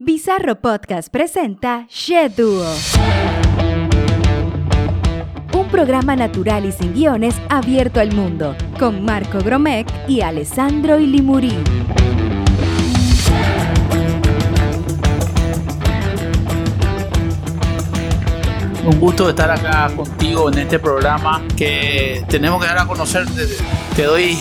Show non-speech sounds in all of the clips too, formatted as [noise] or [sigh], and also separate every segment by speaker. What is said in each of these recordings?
Speaker 1: Bizarro Podcast presenta She Duo. Un programa natural y sin guiones abierto al mundo, con Marco Gromec y Alessandro Ilimuri.
Speaker 2: Un gusto estar acá contigo en este programa que tenemos que dar a conocer. Te doy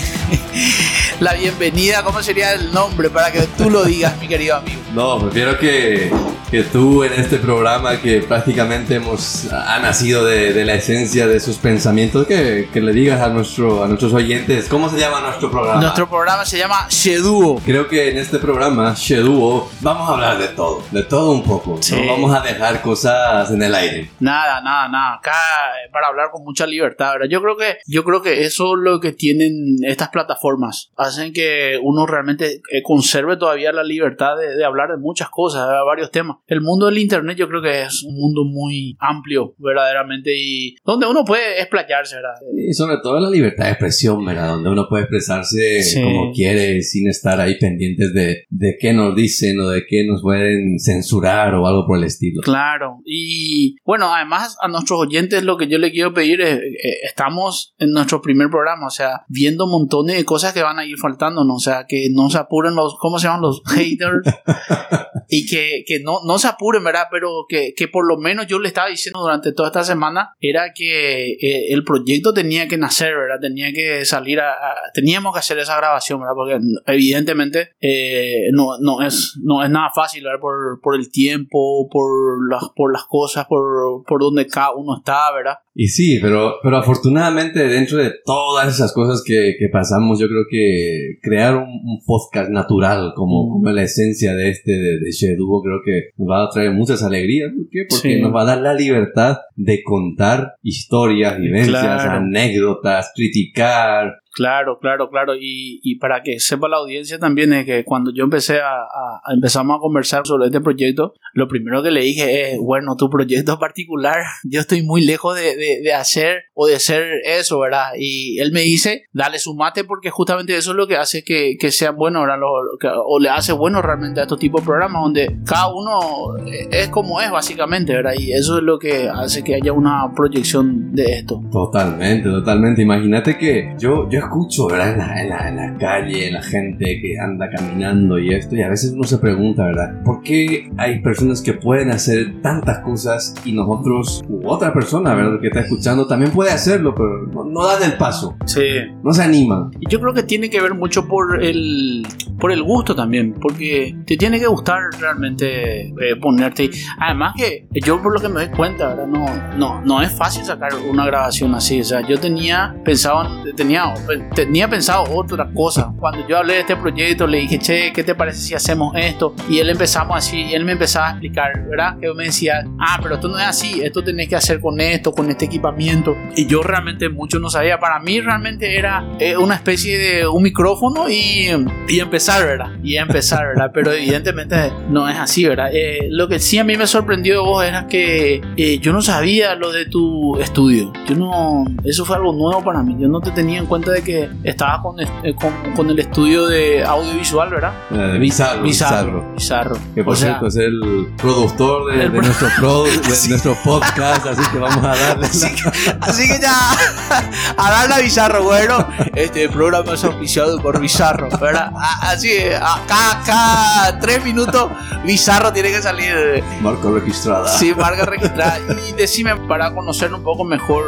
Speaker 2: [laughs] la bienvenida. ¿Cómo sería el nombre para que tú lo digas, mi querido amigo?
Speaker 3: No, prefiero que, que tú en este programa que prácticamente hemos, ha nacido de, de la esencia de sus pensamientos, que, que, le digas a, nuestro, a nuestros oyentes cómo se llama nuestro programa.
Speaker 2: Nuestro programa se llama Sheduo.
Speaker 3: Creo que en este programa, Sheduo, vamos a hablar de todo, de todo un poco.
Speaker 2: Sí.
Speaker 3: No vamos a dejar cosas en el aire.
Speaker 2: Nada, nada, nada. Acá para hablar con mucha libertad, ¿verdad? Yo creo que, yo creo que eso es lo que tienen estas plataformas. Hacen que uno realmente eh, conserve todavía la libertad de, de hablar de muchas cosas, de varios temas. El mundo del internet yo creo que es un mundo muy amplio, verdaderamente, y donde uno puede explayarse, ¿verdad?
Speaker 3: Y sobre todo la libertad de expresión, ¿verdad? Donde uno puede expresarse
Speaker 2: Sí.
Speaker 3: como quiere sin estar ahí pendientes de, de qué nos dicen o de qué nos pueden censurar o algo por el estilo.
Speaker 2: Claro, y bueno, además a nuestros oyentes lo que yo le quiero pedir es, eh, estamos en nuestro primer programa, o sea, viendo montones de cosas que van a ir faltándonos, o sea, que no se apuren los, ¿cómo se llaman? Los [laughs] haters, [laughs] y que, que no, no se apuren, ¿verdad? Pero que, que por lo menos yo le estaba diciendo durante toda esta semana era que eh, el proyecto tenía que nacer, ¿verdad? Tenía que salir a, a- teníamos que hacer esa grabación, ¿verdad? Porque evidentemente eh, no, no, es, no es nada fácil, ¿verdad? Por, por el tiempo, por las, por las cosas, por, por donde cada uno está, ¿verdad?
Speaker 3: Y sí, pero, pero afortunadamente dentro de todas esas cosas que, que pasamos, yo creo que crear un, un podcast natural como, como la esencia de este, de, de Sheduo, creo que nos va a traer muchas alegrías. ¿Por qué? Porque
Speaker 2: Sí.
Speaker 3: nos va a dar la libertad de contar historias, vivencias,
Speaker 2: Claro.
Speaker 3: anécdotas, criticar.
Speaker 2: Claro, claro, claro. Y, y para que sepa la audiencia también es que cuando yo empecé a, a- a- empezamos a conversar sobre este proyecto, lo primero que le dije es, bueno, tu proyecto particular, [laughs] yo estoy muy lejos de, de- hacer o de ser eso, ¿verdad? Y él me dice, dale su mate porque justamente eso es lo que hace que, que sean buenos, ¿verdad? Lo- o le hace bueno realmente a estos tipos de programas donde cada uno es como es básicamente, ¿verdad? Y eso es lo que hace que haya una proyección de esto.
Speaker 3: Totalmente, totalmente. Imagínate que yo escucho, ¿verdad? En la, en, la, en la calle, la gente que anda caminando y esto, y a veces uno se pregunta, ¿verdad? ¿Por qué hay personas que pueden hacer tantas cosas y nosotros, u otra persona, ¿verdad? Que está escuchando también puede hacerlo, pero no, no dan el paso,
Speaker 2: Sí.
Speaker 3: no se animan.
Speaker 2: Y Yo creo que tiene que ver mucho por el, por el gusto también, porque te tiene que gustar realmente eh, ponerte. Además que yo por lo que me doy cuenta, ¿verdad? No, no, no es fácil sacar una grabación así. O sea, yo tenía pensado, tenía, tenía pensado otra cosa. Cuando yo hablé de este proyecto, le dije, che, ¿qué te parece si hacemos esto? Y él empezamos así, y él me empezaba a explicar, ¿verdad? Que me decía, ah, pero esto no es así, esto tenés que hacer con esto, con este equipamiento. Y yo realmente mucho no sabía. Para mí realmente era eh, una especie de un micrófono y, y empezar, ¿verdad? Y empezar, ¿verdad? Pero evidentemente no es así, ¿verdad? Eh, lo que sí a mí me sorprendió de vos era que eh, yo no sabía lo de tu estudio. Yo no... Eso fue algo nuevo para mí. Yo no te tenía en cuenta de que estabas con, eh, con, con el estudio de audiovisual, ¿verdad?
Speaker 3: Eh, bizarro,
Speaker 2: Bizarro. Bizarro.
Speaker 3: Que por
Speaker 2: O sea,
Speaker 3: cierto es el productor de,
Speaker 2: el
Speaker 3: de nuestro, pro- [laughs] de nuestro podcast, así que vamos a darle.
Speaker 2: Así que, así que ya, [laughs] a darle a Bizarro, bueno, este programa es auspiciado por Bizarro, ¿verdad? A- Así, a- cada, cada tres minutos Bizarro tiene que salir,
Speaker 3: Marco registrada.
Speaker 2: sí, marca registrada. Y decime, para conocerlo un poco mejor,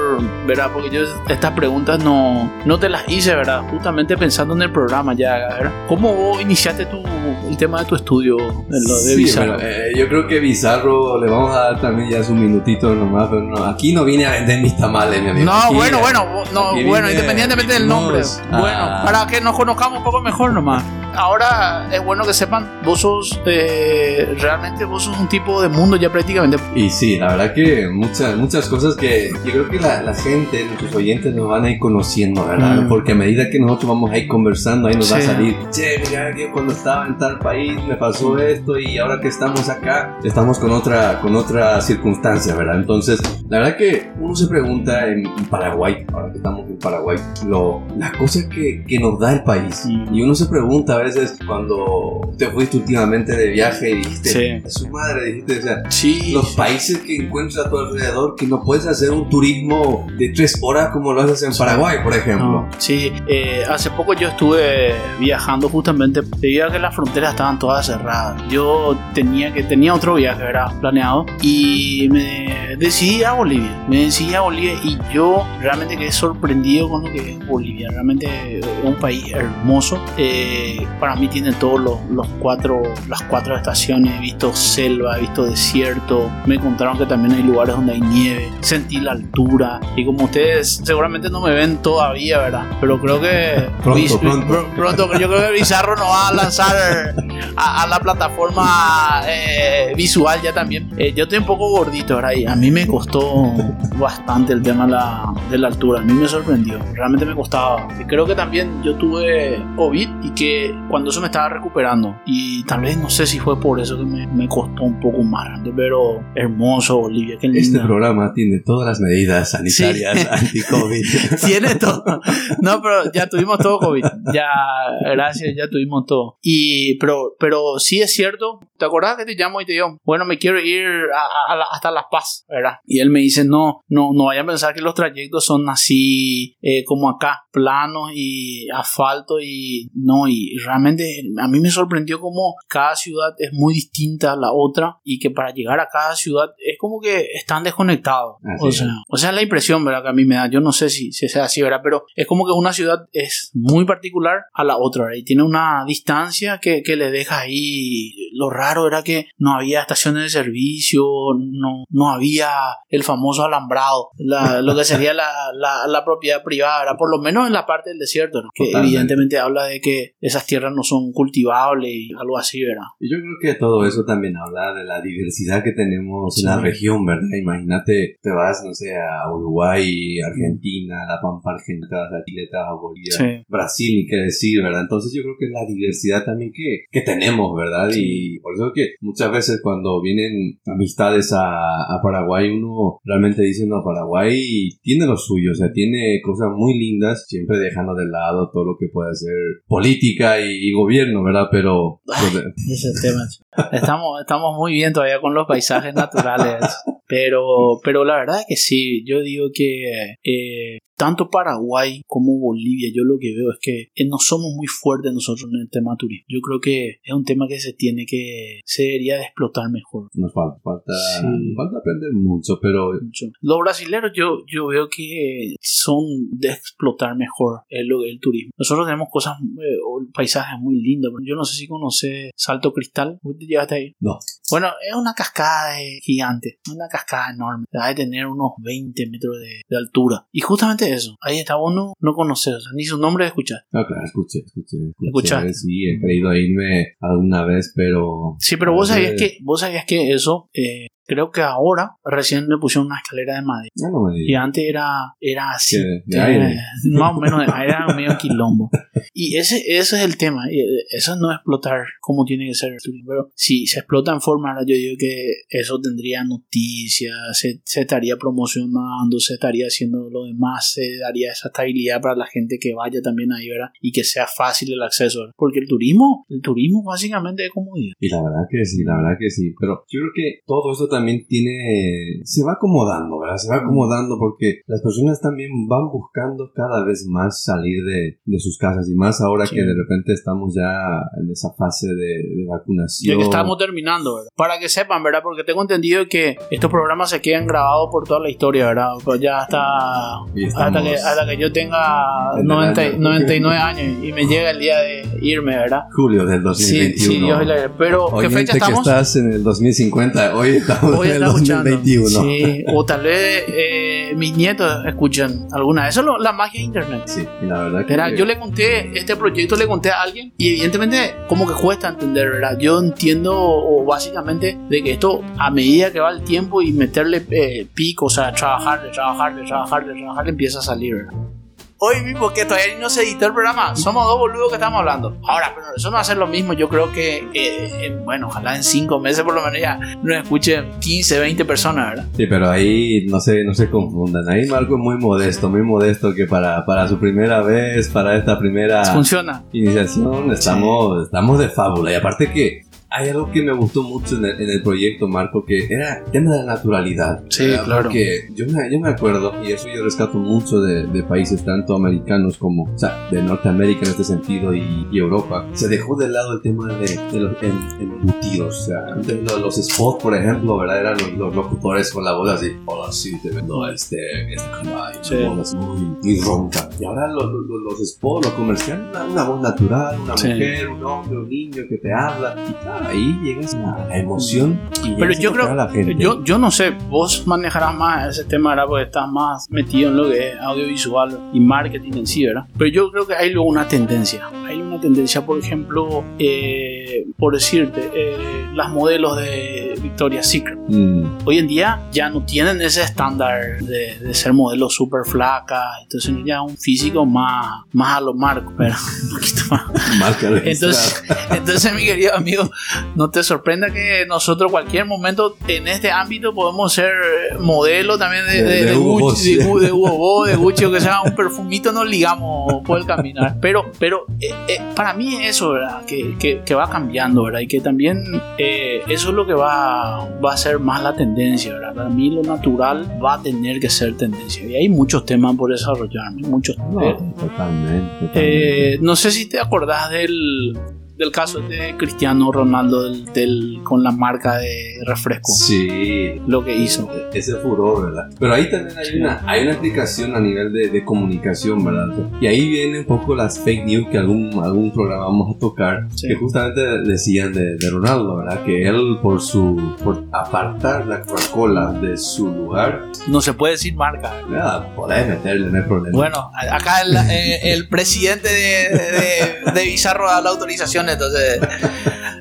Speaker 2: ¿verdad? Porque yo estas preguntas no, no te las hice, ¿verdad? Justamente pensando en el programa ya, ¿verdad? ¿Cómo vos iniciaste tu, el tema de tu estudio, de lo de
Speaker 3: Sí,
Speaker 2: Bizarro?
Speaker 3: eh, yo creo que Bizarro le vamos a dar también ya su minutito nomás, pero no, aquí no vine a vender mis tamales, mi amigo.
Speaker 2: No,
Speaker 3: Aquí,
Speaker 2: bueno, bueno, no, bueno, independientemente del nombre. Bueno, para que nos conozcamos un poco mejor nomás. Ahora es bueno que sepan, vos sos eh, realmente vos sos un tipo de mundo ya prácticamente.
Speaker 3: Y sí, la verdad que muchas, muchas cosas que yo creo que la, la gente, nuestros oyentes nos van a ir conociendo, ¿verdad?
Speaker 2: Mm.
Speaker 3: Porque a medida que nosotros vamos a ir conversando, ahí nos va a
Speaker 2: Sí.
Speaker 3: salir, che, mira que cuando estaba en tal país me pasó esto y ahora que estamos acá, estamos con otra, con otra circunstancia, ¿verdad? Entonces, la verdad que uno se pregunta en Paraguay, ahora que estamos en Paraguay, lo, las cosas que, que nos da el país.
Speaker 2: Mm.
Speaker 3: Y uno se pregunta a veces cuando te fuiste últimamente de viaje y dijiste,
Speaker 2: Sí.
Speaker 3: "A su madre, dijiste, o sea,
Speaker 2: Sí.
Speaker 3: los países que encuentras a tu alrededor que no puedes hacer un turismo de tres horas como lo haces en Paraguay, por ejemplo.
Speaker 2: No, sí, eh, hace poco yo estuve viajando justamente debido a que las fronteras estaban todas cerradas. Yo tenía que tenía otro viaje, era planeado y me decidí a Bolivia. Me decidí a Bolivia y yo realmente quedé sorprendido con lo que es Bolivia. Realmente es un país hermoso. Eh, para mí tiene todos los, los cuatro las cuatro estaciones. He visto selva, he visto desierto. Me contaron que también hay lugares donde hay nieve. Sentí la altura y como ustedes seguramente no me ven todavía, ¿verdad? Pero creo que [laughs]
Speaker 3: Pronto,
Speaker 2: Biz-
Speaker 3: pronto.
Speaker 2: pr- pronto, yo creo que Bizarro nos va a lanzar a, a la plataforma eh, visual ya también. Eh, yo estoy un poco gordito, ¿verdad? Y a mí me costó bastante el tema de la, de la altura. A mí me sorprendió. Realmente me costaba. Y creo que también yo tuve COVID y que cuando eso me estaba recuperando. Y tal vez no sé si fue por eso que me, me costó un poco más. Pero hermoso, Bolivia. Qué
Speaker 3: Este programa tiene todas las medidas sanitarias
Speaker 2: Sí. [laughs]
Speaker 3: anti-COVID.
Speaker 2: Tiene todo. No, pero ya tuvimos todo COVID. Ya, gracias, ya tuvimos todo. Y, pero, pero sí es cierto. ¿Te acordás que te llamo y te digo, bueno, me quiero ir a- a la- hasta La Paz, ¿verdad? Y él me dice, no, no, no vayan a pensar que los trayectos son así eh, como acá, planos y asfalto y no, y realmente a mí me sorprendió como cada ciudad es muy distinta a la otra y que para llegar a cada ciudad es como que están desconectados.
Speaker 3: Así
Speaker 2: O
Speaker 3: es.
Speaker 2: sea, o sea, la impresión, ¿verdad? Que a mí me da. Yo no sé si, si sea así, ¿verdad? Pero es como que una ciudad es muy particular a la otra, ¿verdad? Y tiene una distancia que, que le deja ahí. Lo raro era que no había estaciones de servicio, no, no había el famoso alambrado, la- lo que sería la, la, la propiedad privada, ¿verdad? Por lo menos en la parte del desierto, ¿no? Que
Speaker 3: Totalmente.
Speaker 2: evidentemente habla de que esas tierras no son cultivables y algo así, ¿verdad?
Speaker 3: Y yo creo que todo eso también habla de la diversidad que tenemos
Speaker 2: Sí.
Speaker 3: en la región, ¿verdad? Imagínate, te vas, no sé, a Uruguay, Argentina, La Pampa Argentina, te vas a Chile, te vas a Bolivia,
Speaker 2: Sí.
Speaker 3: Brasil, ni qué decir, ¿verdad? Entonces yo creo que la diversidad también que, que tenemos, ¿verdad? Y por eso que muchas veces cuando vienen amistades a, a Paraguay, uno realmente dice, no, Paraguay tiene lo suyo, o sea, tiene cosas muy lindas, siempre dejando de lado todo lo que puede ser política y, y gobierno, ¿verdad? Pero...
Speaker 2: Ay.
Speaker 3: pues,
Speaker 2: Ese es el tema. Estamos, estamos muy bien todavía con los paisajes naturales. Pero, pero la verdad es que sí, yo digo que eh, tanto Paraguay como Bolivia, yo lo que veo es que eh, no somos muy fuertes nosotros en el tema turismo. Yo creo que es un tema que se tiene que, se debería de explotar mejor.
Speaker 3: Nos falta, falta,
Speaker 2: Sí.
Speaker 3: nos falta aprender mucho, pero
Speaker 2: mucho. Los brasileños yo, yo veo que son de explotar mejor el, el turismo. Nosotros tenemos cosas, eh, o paisajes muy lindos. Yo no sé si conoces Salto Cristal. ¿Vos te llegaste ahí?
Speaker 3: no.
Speaker 2: Bueno, es una cascada eh, gigante, una cascada enorme. Va a tener unos 20 metros de, de altura. Y justamente eso, ahí está, vos no, no conoces, o sea, ni su nombre escuchar.
Speaker 3: No, claro, escuché, escuché. escuché.
Speaker 2: ¿Escuchaste?
Speaker 3: Sí, he querido irme alguna vez, pero...
Speaker 2: Sí, pero vos sabías que, vos sabías que eso, eh, creo que ahora recién le pusieron una escalera de madera.
Speaker 3: No
Speaker 2: Y antes era, era así.
Speaker 3: ¿De
Speaker 2: eh,
Speaker 3: aire? [laughs]
Speaker 2: Más o menos, era medio quilombo. Y ese, ese es el tema. eh, Eso no es explotar como tiene que ser el turismo. Pero si se explota en forma, ahora yo digo que eso tendría noticias, se, se estaría promocionando, se estaría haciendo lo demás, se daría esa estabilidad para la gente que vaya también ahí, ¿verdad? Y que sea fácil el acceso. ¿verdad? Porque el turismo, el turismo básicamente es comodidad.
Speaker 3: Y la verdad que sí, la verdad que sí. Pero yo creo que todo esto también tiene... Se va acomodando, ¿verdad? Se va acomodando porque las personas también van buscando cada vez más salir de, de sus casas. Y más ahora
Speaker 2: Sí.
Speaker 3: que de repente estamos ya en esa fase de, de
Speaker 2: Ya
Speaker 3: vacunación.
Speaker 2: que estamos terminando, ¿verdad? Para que sepan, ¿verdad? Porque tengo entendido que estos programas se quedan grabados por toda la historia, ¿verdad? Pues ya hasta, hasta, que, hasta que yo tenga
Speaker 3: en el
Speaker 2: 90
Speaker 3: año.
Speaker 2: 99 años y me llega el día de irme, ¿verdad?
Speaker 3: Julio del
Speaker 2: Sí,
Speaker 3: 2021.
Speaker 2: sí, Dios y la- Pero, ¿qué
Speaker 3: Oyente
Speaker 2: fecha
Speaker 3: que
Speaker 2: estamos?
Speaker 3: estás en el 2050, hoy estamos
Speaker 2: Hoy [laughs] está escuchando.
Speaker 3: 2021.
Speaker 2: Sí, o tal vez eh, mis nietos escuchan alguna. Eso es lo- la magia de internet.
Speaker 3: Sí, la verdad que...
Speaker 2: Verá, yo le conté, este proyecto le conté a alguien y evidentemente como que cuesta entender, ¿verdad? Yo entiendo o básicamente de que esto a medida que va el tiempo y meterle eh, pico, o sea, trabajarle, trabajarle, trabajarle, trabajarle, empieza a salir, ¿verdad? Hoy mismo que todavía no se editó el programa, somos dos boludos que estamos hablando. Ahora, pero eso no va a ser lo mismo. Yo creo que, eh, bueno, ojalá en cinco meses por lo menos ya nos escuchen 15, 20 personas, ¿verdad?
Speaker 3: Sí, pero ahí no se, no se confundan. Ahí Marco es muy modesto, muy modesto que para, para su primera vez, para esta primera
Speaker 2: Funciona.
Speaker 3: iniciación, estamos, estamos de fábula. Y aparte que hay algo que me gustó mucho en el, en el proyecto, Marco, que era el tema de la naturalidad.
Speaker 2: Sí,
Speaker 3: ¿verdad?
Speaker 2: claro.
Speaker 3: Porque yo me, yo me acuerdo, y eso yo rescato mucho de, de países tanto americanos como, o sea, de Norteamérica en este sentido y, y Europa, se dejó de lado el tema de, de los em- embutidos. O sea, antes los, los spots, por ejemplo, ¿verdad? Eran los, los locutores con la voz así, hola, sí, te vendo este, este caballo,
Speaker 2: Sí.
Speaker 3: voz muy, muy ronca. Y ahora los, los, los spots, los comerciales, una, una voz natural, una
Speaker 2: Sí.
Speaker 3: mujer, un hombre, un niño que te habla. Y claro, ahí llegas a la emoción. Y
Speaker 2: Pero
Speaker 3: a
Speaker 2: yo creo,
Speaker 3: a la gente.
Speaker 2: yo, yo no sé, vos manejarás más ese tema, ¿verdad? Porque estás más metido en lo que es audiovisual y marketing en sí, ¿verdad? Pero yo creo que hay luego una tendencia. Hay una tendencia, por ejemplo, eh, por decirte, eh, las modelos de Victoria's Secret.
Speaker 3: Mm,
Speaker 2: Hoy en día ya no tienen ese estándar de, de ser modelos súper flacas, entonces ya un físico más, más a lo marco, pero [laughs] un poquito más.
Speaker 3: registrada.
Speaker 2: Entonces, [laughs] entonces, mi querido amigo, no te sorprenda que nosotros cualquier momento en este ámbito podemos ser modelo también de,
Speaker 3: De-
Speaker 2: de,
Speaker 3: Hugo
Speaker 2: Gucci, de, Hugo Boss, de Gucci o que sea un perfumito, nos ligamos por el caminar. Pero, pero eh, eh, para mí es eso, ¿verdad? Que, que, que va cambiando, ¿verdad? Y que también eh, eso es lo que va, va a ser más la tendencia, ¿verdad? Para mí lo natural va a tener que ser tendencia. Y hay muchos temas por desarrollar, muchos
Speaker 3: No, totalmente. totalmente.
Speaker 2: eh, no sé si te acordás del, del caso de Cristiano Ronaldo del, del- con la marca de refresco.
Speaker 3: sí,
Speaker 2: Lo que hizo.
Speaker 3: ese furor, ¿verdad? Pero ahí también hay una, hay una aplicación a nivel de, de comunicación, ¿verdad? Y ahí vienen un poco las fake news que algún, algún programa vamos a tocar,
Speaker 2: Sí.
Speaker 3: que justamente decían de, de Ronaldo, ¿verdad? Que él por su, por apartar la Coca-Cola de su lugar,
Speaker 2: No se puede decir marca.
Speaker 3: ya, podés meterle, no hay problema.
Speaker 2: Bueno, acá el, eh, el presidente de, de, de Bizarro da la autorización, entonces.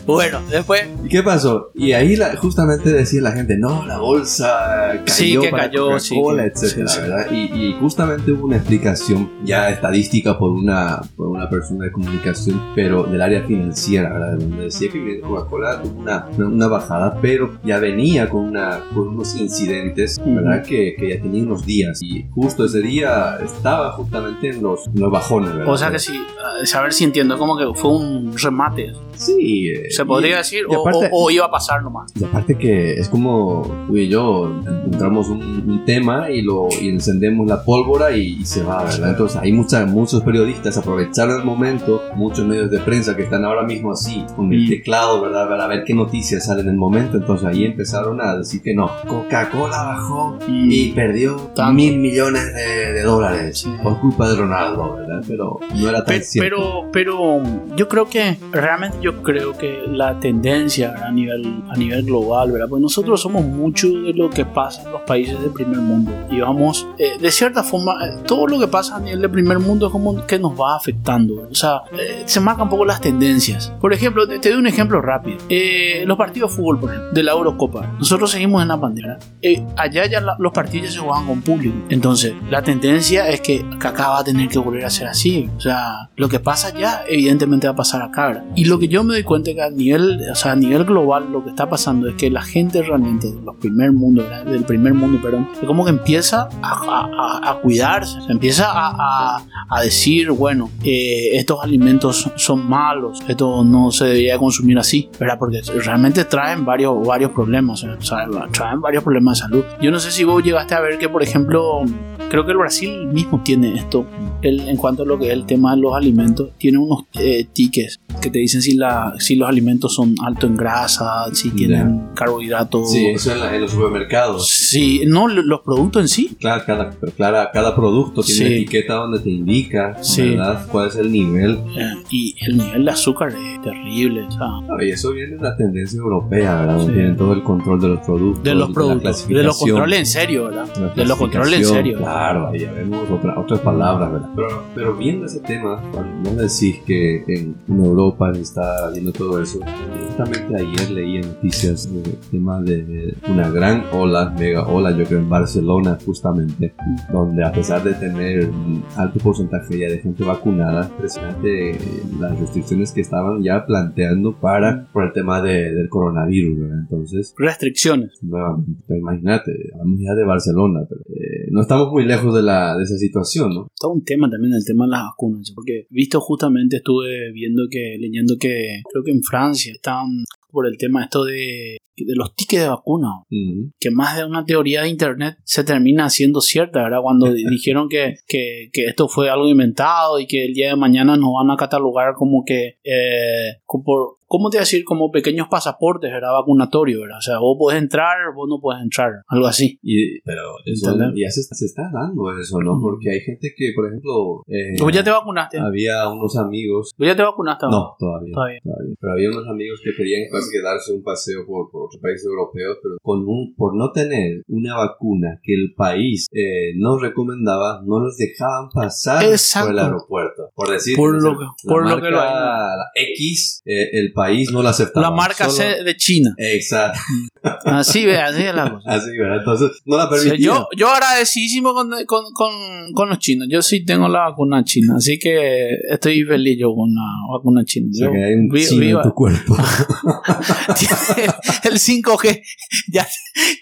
Speaker 2: Bueno, después.
Speaker 3: ¿Y qué pasó? Y ahí la- justamente decía la gente, no, la bolsa cayó
Speaker 2: Sí, que
Speaker 3: para
Speaker 2: cayó, sí,
Speaker 3: etcétera,
Speaker 2: sí, sí.
Speaker 3: ¿verdad? Y, y justamente hubo una explicación ya estadística por una, por una persona de comunicación, pero del área financiera, ¿verdad? Donde decía que Coca-Cola tuvo una, una, bajada, pero ya venía con, una, con unos incidentes, ¿verdad? que, que ya tenía unos días. Y justo ese día estaba justamente en los, en los bajones, ¿verdad?
Speaker 2: O sea que sí, eh, saber si entiendo, como que fue un remate,
Speaker 3: Sí.
Speaker 2: se
Speaker 3: y-
Speaker 2: podría decir,
Speaker 3: y
Speaker 2: o,
Speaker 3: aparte-
Speaker 2: o- o iba a pasar nomás.
Speaker 3: Y aparte que es como tú y yo encontramos un, un tema y lo y encendemos la pólvora y, y se va, ¿verdad? Entonces hay mucha- muchos periodistas aprovecharon el momento, muchos medios de prensa que están ahora mismo así, con el
Speaker 2: Mm.
Speaker 3: teclado, ¿verdad? Para ver qué noticias salen en el momento. Entonces ahí empezaron a decir que no, Coca-Cola bajó y perdió
Speaker 2: Tanto.
Speaker 3: mil millones de, de dólares
Speaker 2: Sí.
Speaker 3: por culpa de Ronaldo, ¿verdad? Pero no era tan
Speaker 2: Pe-
Speaker 3: cierto.
Speaker 2: Pero, pero yo creo que realmente yo creo que la tendencia ¿verdad? a nivel a nivel global, ¿verdad? Pues nosotros somos mucho de lo que pasa en los países del primer mundo y vamos eh, de cierta forma eh, todo lo que pasa a nivel del primer mundo es como que nos va afectando, o sea eh, se marcan un poco las tendencias. Por ejemplo, te, te doy un ejemplo rápido. Eh, los partidos de fútbol, por ejemplo, de la Eurocopa. Nosotros seguimos en la bandera. Eh, allá ya la- los partidos se juegan con público. Entonces, la tendencia es que, acá va a tener que volver a ser así. O sea, lo que pasa allá, evidentemente va a pasar acá. Y lo que yo me doy cuenta es que a nivel, o sea, a nivel global lo que está pasando es que la gente realmente de los primer mundo, del primer mundo, perdón, es como que empieza a, a- a- cuidarse, se empieza a- a decir, bueno, eh, estos alimentos son malos, esto no se debería consumir así, ¿verdad? Porque realmente traen varios, varios problemas, o sea, traen varios problemas de salud. Yo no sé si vos llegaste a ver que, por ejemplo, creo que el Brasil mismo tiene esto, el- en cuanto a lo que es el tema de los alimentos, tiene unos eh, tickets que te dicen si, la, si los alimentos son altos en grasa, si tienen carbohidratos.
Speaker 3: Sí, eso en, la- en los supermercados.
Speaker 2: Sí, no, lo- los productos en sí.
Speaker 3: Claro, cada, cada, cada producto tiene
Speaker 2: Sí.
Speaker 3: una etiqueta donde te indica
Speaker 2: Sí.
Speaker 3: ¿verdad? cuál es el nivel.
Speaker 2: eh, y el nivel de azúcar es terrible.
Speaker 3: Claro, y eso viene de la tendencia europea, ¿verdad?
Speaker 2: Sí.
Speaker 3: Tienen todo el control de los productos.
Speaker 2: de los productos, de los
Speaker 3: clasificación.
Speaker 2: controles en serio, ¿verdad? De los controles en serio.
Speaker 3: Claro, barba, ya vemos otra, otras palabras, ¿verdad? Pero, pero viendo ese tema, cuando decís que en, en Europa está viendo todo eso, justamente ayer leí noticias el tema de una gran ola, mega ola, yo creo en Barcelona justamente, donde a pesar de tener un alto porcentaje ya de gente vacunada, impresionante las restricciones que estaban ya planteando para por el tema de, del coronavirus, ¿verdad? Entonces,
Speaker 2: Restricciones.
Speaker 3: nuevamente, pues, imagínate, hablamos ya de Barcelona, pero eh, no estamos muy lejos de, la, de esa situación, ¿no?
Speaker 2: Todo un tema también el tema de las vacunas. Porque visto justamente estuve viendo que, leyendo que creo que en Francia estaban por el tema esto de, de los tickets de vacuna.
Speaker 3: Ujú.
Speaker 2: que más de una teoría de internet se termina haciendo cierta, ¿verdad? Cuando di- [laughs] dijeron que, que, que esto fue algo inventado y que el día de mañana nos van a catalogar como que, eh, como ¿cómo te decir? Como pequeños pasaportes, ¿verdad? Vacunatorios, ¿verdad? O sea, vos podés entrar, vos no podés entrar, algo así.
Speaker 3: Y, pero eso
Speaker 2: ¿Entendés?
Speaker 3: ya se, se está dando eso, ¿no?
Speaker 2: Ujú.
Speaker 3: Porque hay gente que, por ejemplo, eh,
Speaker 2: ¿Vos ya te vacunaste?
Speaker 3: había unos amigos
Speaker 2: ¿Vos ya te vacunaste?
Speaker 3: No, todavía,
Speaker 2: Todavía.
Speaker 3: todavía. Pero había unos amigos que querían casi que darse un paseo por, por otros países europeos, pero con un, por no tener una vacuna que el país eh, no recomendaba, no los dejaban pasar
Speaker 2: Exacto.
Speaker 3: por el aeropuerto. Por decir,
Speaker 2: Por lo
Speaker 3: la
Speaker 2: por lo
Speaker 3: marca,
Speaker 2: que lo
Speaker 3: la X, eh, el país no la aceptaba.
Speaker 2: La marca
Speaker 3: Solo-
Speaker 2: C de China.
Speaker 3: Exacto, [laughs]
Speaker 2: Así, ve, así es la cosa. [laughs]
Speaker 3: así, ¿verdad? Entonces, no la
Speaker 2: O sea,
Speaker 3: permitía.
Speaker 2: yo, yo agradecidísimo con, con, con, con los chinos. Yo sí tengo la vacuna china, así que estoy feliz yo con la vacuna china.
Speaker 3: O sea, que hay un
Speaker 2: vi-
Speaker 3: chino
Speaker 2: viva-
Speaker 3: en tu cuerpo. [laughs]
Speaker 2: el 5G, [laughs] ya,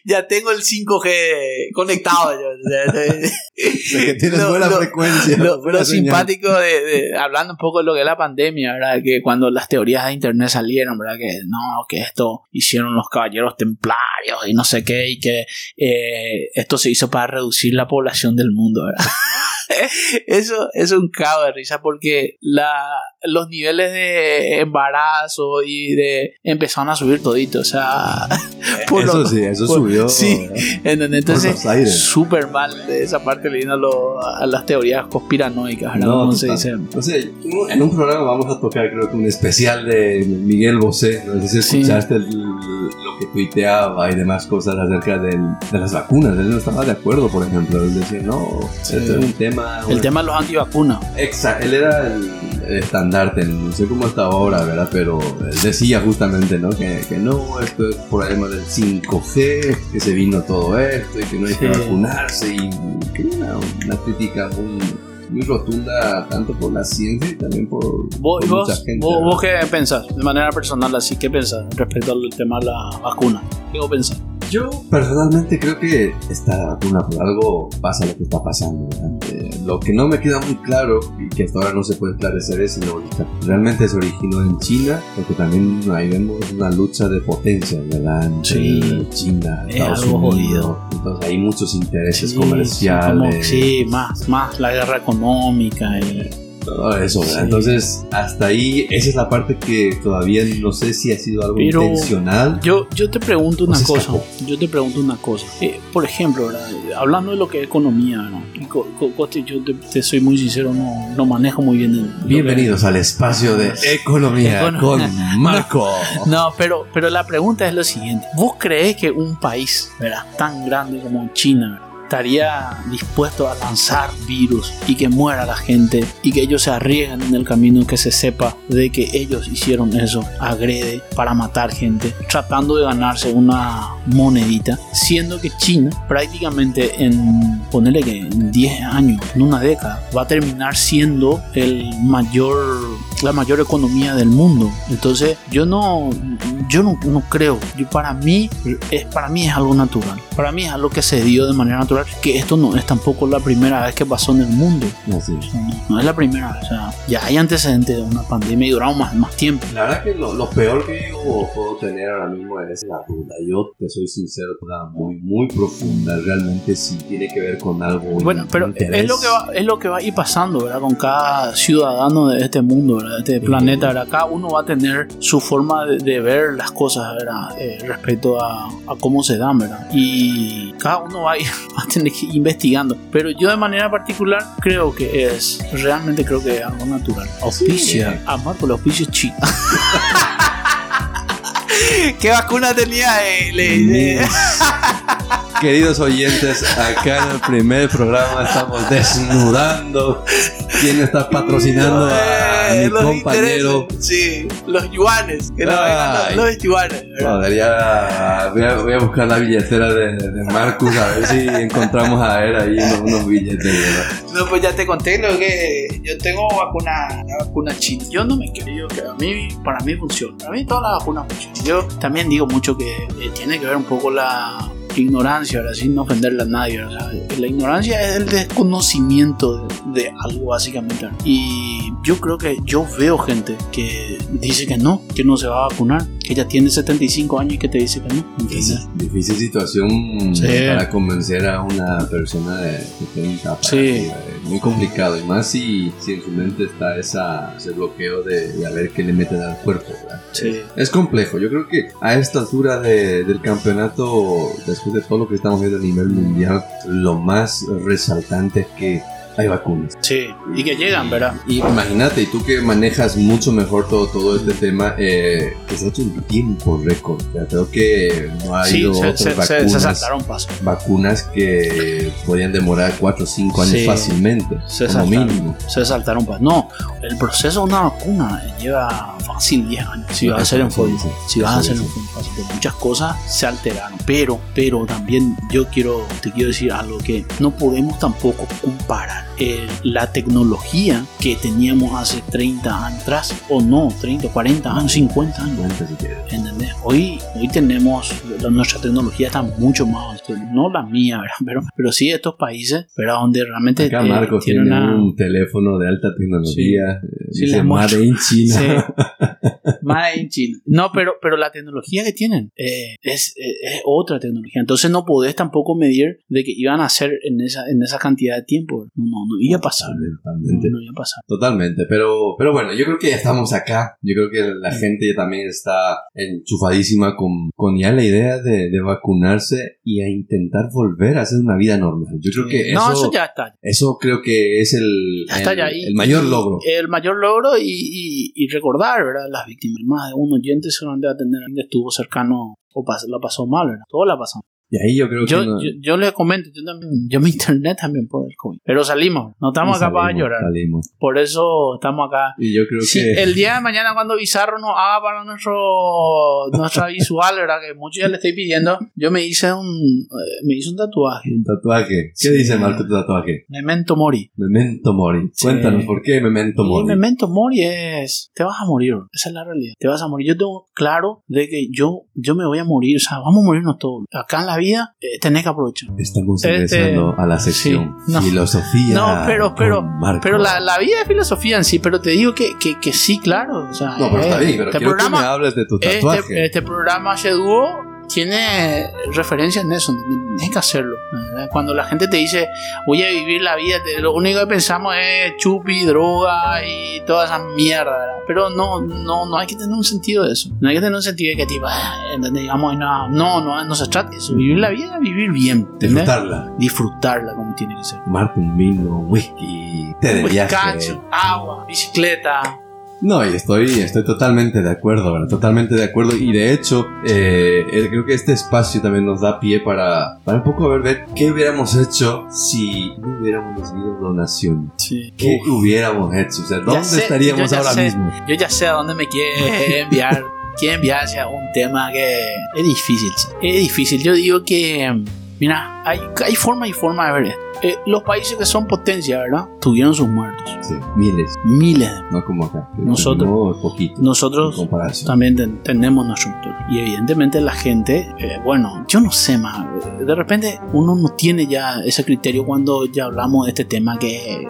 Speaker 2: ya tengo el 5G conectado. yo. O sea,
Speaker 3: De [laughs] que tienes
Speaker 2: Lo-
Speaker 3: buena
Speaker 2: lo-
Speaker 3: frecuencia.
Speaker 2: lo,
Speaker 3: buena
Speaker 2: lo
Speaker 3: señal.
Speaker 2: simpático de, de- hablando un poco de lo que es la pandemia, ¿verdad? Que cuando las teorías de internet salieron, ¿verdad? Que no, que esto hicieron los caballeros templarios y no sé qué, y que eh, esto se hizo para reducir la población del mundo, ¿verdad? [laughs] Eso es un cago de risa porque la, los niveles de embarazo y de empezaron a subir todito, o sea, [laughs] por
Speaker 3: Eso sí, eso
Speaker 2: por-
Speaker 3: subió.
Speaker 2: sí. entonces súper mal de esa parte leyendo lo- a las teorías conspiranoicas, ¿verdad?
Speaker 3: No,
Speaker 2: ¿Cómo se
Speaker 3: total.
Speaker 2: dice?
Speaker 3: No sé, en un programa vamos a tocar creo que un especial de Miguel Bosé. No sé si
Speaker 2: Sí.
Speaker 3: escuchaste el- lo que tuiteaba y demás cosas acerca del- de las vacunas. Él no estaba de acuerdo, por ejemplo. Él decía, no,
Speaker 2: Sí.
Speaker 3: esto es un tema...
Speaker 2: El tema de los antivacunas.
Speaker 3: Exacto, él era el estandarte, no sé cómo está ahora, ¿verdad? Pero él decía justamente, ¿no? Que, que no, esto es tema del 5G, que se vino todo esto y que no hay que
Speaker 2: Sí.
Speaker 3: vacunarse y que una, una crítica muy, muy rotunda tanto por la ciencia y también por,
Speaker 2: ¿Vos,
Speaker 3: por
Speaker 2: vos,
Speaker 3: mucha gente.
Speaker 2: vos qué pensás? De manera personal, así, ¿qué pensás respecto al tema de la vacuna? ¿Qué vos pensás?
Speaker 3: Yo personalmente creo que esta vacuna por algo pasa lo que está pasando. Eh, lo que no me queda muy claro y que hasta ahora no se puede esclarecer es si no- realmente se originó en China, porque también ahí vemos una lucha de potencia, ¿verdad? Entre
Speaker 2: Sí.
Speaker 3: China,
Speaker 2: Es
Speaker 3: Estados
Speaker 2: algo
Speaker 3: Unidos. Entonces hay muchos intereses
Speaker 2: Sí,
Speaker 3: comerciales.
Speaker 2: como- sí, más, más la guerra económica y
Speaker 3: Todo eso.
Speaker 2: Sí.
Speaker 3: Entonces, hasta ahí, esa es la parte que todavía no sé si ha sido algo
Speaker 2: Pero-
Speaker 3: intencional.
Speaker 2: Yo, yo te pregunto una cosa.
Speaker 3: escapó.
Speaker 2: Yo te pregunto una cosa. Eh, por ejemplo, ¿verdad? hablando de lo que es economía, ¿no? Co- co- yo te, te soy muy sincero, no, no manejo muy bien. el-
Speaker 3: Bienvenidos al espacio de economía
Speaker 2: Econo-
Speaker 3: con [laughs] Marco.
Speaker 2: No, pero, pero la pregunta es lo siguiente. ¿Vos creés que un país ¿verdad? tan grande como China ¿verdad? Estaría dispuesto a lanzar virus y que muera la gente y que ellos se arriesguen en el camino que se sepa de que ellos hicieron eso, agrede para matar gente, tratando de ganarse una monedita, siendo que China prácticamente en, ponerle que en 10 años, en una década, va a terminar siendo el mayor, la mayor economía del mundo. Entonces yo no, yo no, no creo, yo, para mí es, para mí es algo natural, para mí es algo que se dio de manera natural, que esto no es tampoco la primera vez que pasó en el mundo.
Speaker 3: Así es.
Speaker 2: No, no es la primera vez, o sea, ya hay antecedentes de una pandemia y duramos más, más tiempo.
Speaker 3: La verdad que lo, lo peor que yo puedo tener ahora mismo es la duda. Yo te soy sincero, duda muy, muy profunda. Realmente sí tiene que ver con algo.
Speaker 2: Bueno, pero
Speaker 3: interés.
Speaker 2: es lo que va, es lo que va a ir pasando, ¿verdad? Con cada ciudadano de este mundo, ¿verdad? De este planeta, ¿verdad? Cada uno va a tener su forma de, de ver las cosas, ¿verdad? Eh, respecto a, a cómo se dan, ¿verdad? Y cada uno va a, ir, [laughs] tener que ir investigando. Pero yo de manera particular creo que es, realmente creo que es algo natural. Auspicia, a Marco, el auspicio es chino. [laughs] [laughs] ¿Qué vacuna tenía? Eh, le-
Speaker 3: Queridos oyentes, acá en el primer programa estamos desnudando quién está patrocinando a
Speaker 2: Eh,
Speaker 3: mi
Speaker 2: los
Speaker 3: compañero.
Speaker 2: Sí, los yuanes. Que no los, los yuanes. ¿verdad?
Speaker 3: Joder, ya voy a, voy a buscar la billetera de, de Marcus a ver si encontramos a él ahí unos, unos billetes. ¿verdad?
Speaker 2: No, pues ya te conté lo que yo tengo vacuna, la vacuna china. Yo no me creo que a mí, para mí funciona. Para mí todas las vacunas funcionan. Yo también digo mucho que eh, tiene que ver un poco la ignorancia, ahora sin no ofenderle a nadie. o sea, la ignorancia es el desconocimiento de, de algo básicamente. Y yo creo que yo veo gente que dice que no, que no se va a vacunar, que ya tiene 75 años y que te dice que no.
Speaker 3: Difícil situación
Speaker 2: Sí.
Speaker 3: para convencer a una persona de 70 para
Speaker 2: Sí.
Speaker 3: es muy complicado y más si, si en su mente está esa, ese bloqueo de, de a ver qué le meten al cuerpo. ¿verdad?
Speaker 2: Sí.
Speaker 3: Es complejo. Yo creo que a esta altura de- del campeonato, de todo lo que estamos viendo a nivel mundial, lo más resaltante es que hay vacunas.
Speaker 2: Sí, y que llegan, ¿verdad?
Speaker 3: Y imagínate, y tú que manejas mucho mejor todo, todo este tema, eh, que se ha hecho en tiempo récord. Creo que no ha
Speaker 2: Sí,
Speaker 3: habido
Speaker 2: se,
Speaker 3: otras
Speaker 2: se- se- se
Speaker 3: vacunas,
Speaker 2: saltaron pasos.
Speaker 3: vacunas que podían demorar 4 o 5 años
Speaker 2: Sí,
Speaker 3: fácilmente,
Speaker 2: se
Speaker 3: como
Speaker 2: saltaron.
Speaker 3: mínimo.
Speaker 2: se saltaron pues no el proceso de una vacuna lleva fácil 10 años si vas a hacer en
Speaker 3: Sí, sí,
Speaker 2: si vas a hacer
Speaker 3: sí,
Speaker 2: en porque muchas cosas se alteraron pero pero también yo quiero te quiero decir algo que no podemos tampoco comparar eh, la tecnología que teníamos hace 30 años atrás o no 30 40 años 50 años. ¿Entendés? Hoy, hoy tenemos, nuestra tecnología está mucho más, no la mía, ¿verdad? [laughs] Pero, pero sí estos países, pero donde realmente
Speaker 3: Acá
Speaker 2: eh,
Speaker 3: Marcos
Speaker 2: tiene
Speaker 3: tiene
Speaker 2: una...
Speaker 3: un teléfono de alta tecnología, eh,
Speaker 2: Sí, le muestro.
Speaker 3: Made in China.
Speaker 2: Sí. [laughs] Made in China. No, pero, pero la tecnología que tienen eh, es, eh, es otra tecnología. Entonces no podés tampoco medir de que iban a hacer en esa, en esa cantidad de tiempo. No, no, no iba a pasar. No,
Speaker 3: Totalmente.
Speaker 2: no iba a pasar.
Speaker 3: Totalmente, pero, pero bueno, yo creo que ya estamos acá. Yo creo que la gente ya también está enchufadísima con, con ya la idea de, de vacunarse y a intentar volver a hacer una vida normal. Yo creo que eso,
Speaker 2: no, eso ya está.
Speaker 3: eso creo que es el,
Speaker 2: Ya está
Speaker 3: el,
Speaker 2: ya ahí.
Speaker 3: el mayor
Speaker 2: Y-
Speaker 3: logro.
Speaker 2: El mayor logro y, y- y recordar, ¿verdad? Las víctimas. Más de un oyente seguramente va a tener alguien que estuvo cercano o pas- la pasó mal, ¿verdad? Todo la pasó.
Speaker 3: Y ahí yo creo
Speaker 2: Yo,
Speaker 3: que no-
Speaker 2: yo, yo les comento, yo también, yo me internet también por el COVID. Pero salimos, no estamos acá para
Speaker 3: salimos,
Speaker 2: llorar.
Speaker 3: salimos.
Speaker 2: Por eso estamos acá.
Speaker 3: Y yo creo
Speaker 2: Si
Speaker 3: que
Speaker 2: el día de mañana cuando Bizarro nos haga para nuestro nuestra visual, ¿verdad? Que mucho ya le estoy pidiendo, yo me hice un eh, me hice un tatuaje.
Speaker 3: un tatuaje. ¿Qué
Speaker 2: Sí.
Speaker 3: dice Marco tu tatuaje?
Speaker 2: Memento Mori.
Speaker 3: Memento Mori.
Speaker 2: Sí.
Speaker 3: Cuéntanos por qué Memento Mori.
Speaker 2: Memento Mori es te vas a morir, esa es la realidad. Te vas a morir. Yo tengo claro de que yo yo me voy a morir, o sea, vamos a morirnos todos. Acá en la vida eh, tenés que aprovechar.
Speaker 3: Estamos
Speaker 2: Este-
Speaker 3: ingresando a la sección
Speaker 2: sí, no.
Speaker 3: Filosofía.
Speaker 2: No, pero- pero-. Pero la, la vida es filosofía en sí, pero te digo que, que, que sí, claro. O sea,
Speaker 3: No, pero está
Speaker 2: eh,
Speaker 3: bien, pero
Speaker 2: este
Speaker 3: quiero que me
Speaker 2: programa,
Speaker 3: hables de tu tatuaje.
Speaker 2: este, este programa Sheduo tiene referencia en eso, tienes que hacerlo. ¿verdad? Cuando la gente te dice, voy a vivir la vida, te- lo único que pensamos es chupi, droga y toda esa mierda, ¿verdad? Pero no, no, no hay que tener un sentido de eso. No hay que tener un sentido de que, tipo, ah, digamos, no, no, no, no se trata de eso. Vivir la vida, vivir bien, ¿entendés?
Speaker 3: Disfrutarla.
Speaker 2: Disfrutarla como tiene que ser.
Speaker 3: Tomarte un vino, whisky, té de viaje.
Speaker 2: Agua, bicicleta.
Speaker 3: No, y estoy, estoy totalmente de acuerdo, ¿verdad? Totalmente de acuerdo. Y de hecho, eh, creo que este espacio también nos da pie para, para un poco ver, ver qué hubiéramos hecho si no hubiéramos recibido donación.
Speaker 2: Sí.
Speaker 3: ¿Qué hubiéramos hecho? O sea, ¿dónde
Speaker 2: sé,
Speaker 3: estaríamos ahora
Speaker 2: sé.
Speaker 3: mismo?
Speaker 2: Yo ya sé a dónde me quiere [laughs] enviar. quiere enviar hacia un tema que es difícil. Es difícil. Yo digo que, mira, hay, hay forma y forma de ver esto. Eh, los países que son potencia, ¿verdad? Tuvieron sus muertos.
Speaker 3: Sí, miles,
Speaker 2: Miles. de-
Speaker 3: no como acá.
Speaker 2: Nosotros-
Speaker 3: poquito
Speaker 2: Nosotros
Speaker 3: comparación.
Speaker 2: también ten- tenemos nuestro. Y evidentemente la gente, eh, bueno, yo no sé más. De repente uno no tiene ya ese criterio cuando ya hablamos de este tema que eh,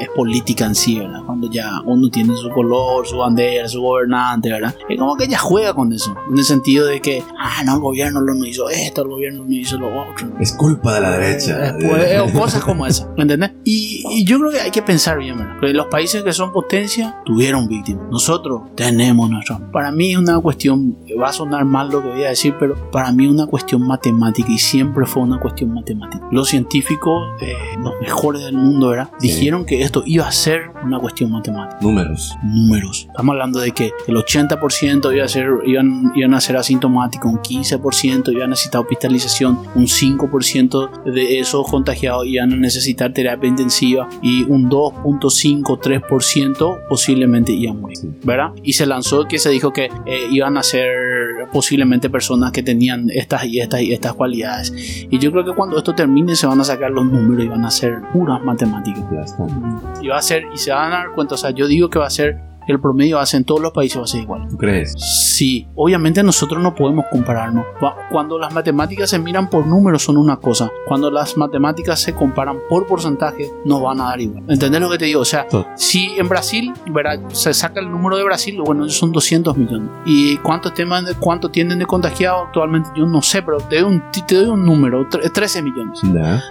Speaker 2: es política en sí, ¿verdad? Cuando ya uno tiene su color, su bandera, su gobernante, ¿verdad? Es como que ya juega con eso. En el sentido de que, ah, no, el gobierno no hizo esto, el gobierno no hizo lo otro.
Speaker 3: Es culpa de la derecha.
Speaker 2: Eh, pues, eh, o cosas como esa, ¿me entendés? Y, y yo creo que hay que pensar bien, ¿verdad? Porque los países que son potencia tuvieron víctimas. Nosotros tenemos nuestro. Para mí es una cuestión, va a sonar mal lo que voy a decir, pero para mí es una cuestión matemática y siempre fue una cuestión matemática. Los científicos, eh, los mejores del mundo, ¿verdad? Dijeron que esto iba a ser una cuestión matemática.
Speaker 3: Números.
Speaker 2: Números. Estamos hablando de que el 80% iba a ser, iban, iban a ser asintomáticos, un 15% iban a necesitar hospitalización, un 5% de esos contagiados iban a necesitar terapia intensiva y un 2.5-3% posiblemente iban a morir. ¿Verdad? Y se lanzó que se dijo que eh, iban a ser posiblemente personas que tenían estas y estas y estas cualidades. Y yo creo que cuando esto termine se van a sacar los números y van a ser puras matemáticas. Y va a ser, y se van a dar cuenta, o sea, yo digo que va a ser el promedio hace en todos los países va a ser igual.
Speaker 3: ¿Tú crees?
Speaker 2: Sí, obviamente nosotros no podemos compararnos. Cuando las matemáticas se miran por números son una cosa, cuando las matemáticas se comparan por porcentaje no van a dar igual. ¿Entendés lo que te digo? O sea, si en Brasil ¿verdad? se saca el número de Brasil, bueno, son 200 millones. ¿Y cuántos temas, cuánto tienen de contagiados actualmente? Yo no sé, pero te doy un, te doy un número, 13 millones.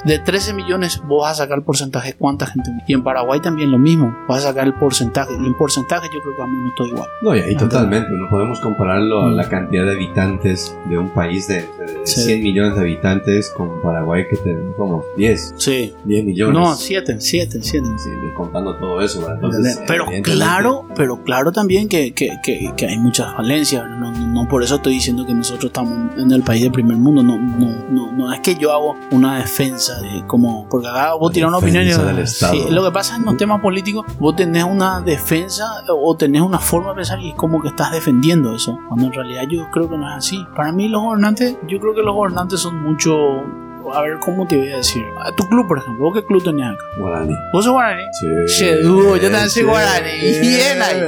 Speaker 2: De 13 millones vos vas a sacar el porcentaje, ¿cuánta gente? Y en Paraguay también lo mismo, vas a sacar el porcentaje. Y en porcentaje yo creo que a mí no estoy igual.
Speaker 3: No, y ahí totalmente, no podemos compararlo a la mm. cantidad de habitantes de un país de, 100 millones de habitantes con Paraguay que tenemos como 10.
Speaker 2: Sí.
Speaker 3: 10 millones.
Speaker 2: No, 7, 7, 7.
Speaker 3: Sí, contando todo eso.
Speaker 2: pero claro, pero claro también que, que, que, que hay muchas falencias. No, no, por eso estoy diciendo que nosotros estamos en el país del primer mundo. No, no, no, no es que yo hago una defensa de como, porque acá vos tirás una opinión y sí, lo que pasa en los temas políticos, vos tenés una defensa o tenés una forma de pensar y es como que estás defendiendo eso, cuando en realidad yo creo que no es así. Para mí los gobernantes, yo creo que los gobernantes son mucho a ver, ¿cómo te voy a decir? A tu club, por ejemplo. ¿Vos qué club tenías acá?
Speaker 3: Guarani.
Speaker 2: ¿Vos sos Guarani?
Speaker 3: Sí.
Speaker 2: yo también soy Guarani. Bien ahí.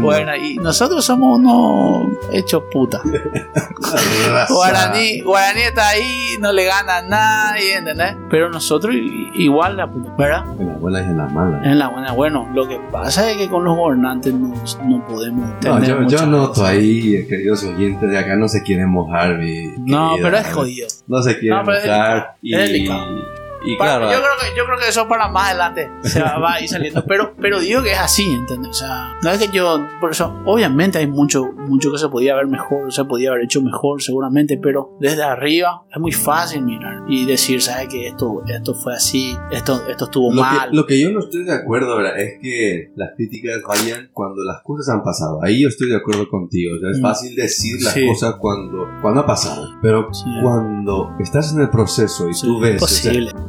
Speaker 2: Bueno, y nosotros somos unos hechos puta. [laughs] Guarani, Guarani está ahí, no le gana a nadie, ¿entendés? Pero nosotros igual la puta, ¿verdad?
Speaker 3: En la buena y en la mala.
Speaker 2: En la buena, bueno, lo que pasa es que con los gobernantes no, no podemos
Speaker 3: tener No, yo, yo noto ahí, queridos oyentes de acá, no se quieren mojar. Mi
Speaker 2: no, pero es jodido.
Speaker 3: No se quieren mojar 哪里？Y, y claro,
Speaker 2: yo, creo que, yo creo que eso para más adelante [laughs] se va, a ir saliendo. Pero, pero digo que es así, ¿entendés? O sea, no es que yo. Por eso, obviamente hay mucho, mucho que se podía ver mejor, se podía haber hecho mejor, seguramente. Pero desde arriba es muy fácil mirar y decir, ¿sabes que esto, esto fue así, esto, esto estuvo
Speaker 3: lo
Speaker 2: mal?
Speaker 3: Que, lo que yo no estoy de acuerdo ¿verdad? es que las críticas vayan cuando las cosas han pasado. Ahí yo estoy de acuerdo contigo. O sea, es mm. fácil decir las cosas cuando, cuando ha pasado. Pero cuando estás en el proceso y tú ves.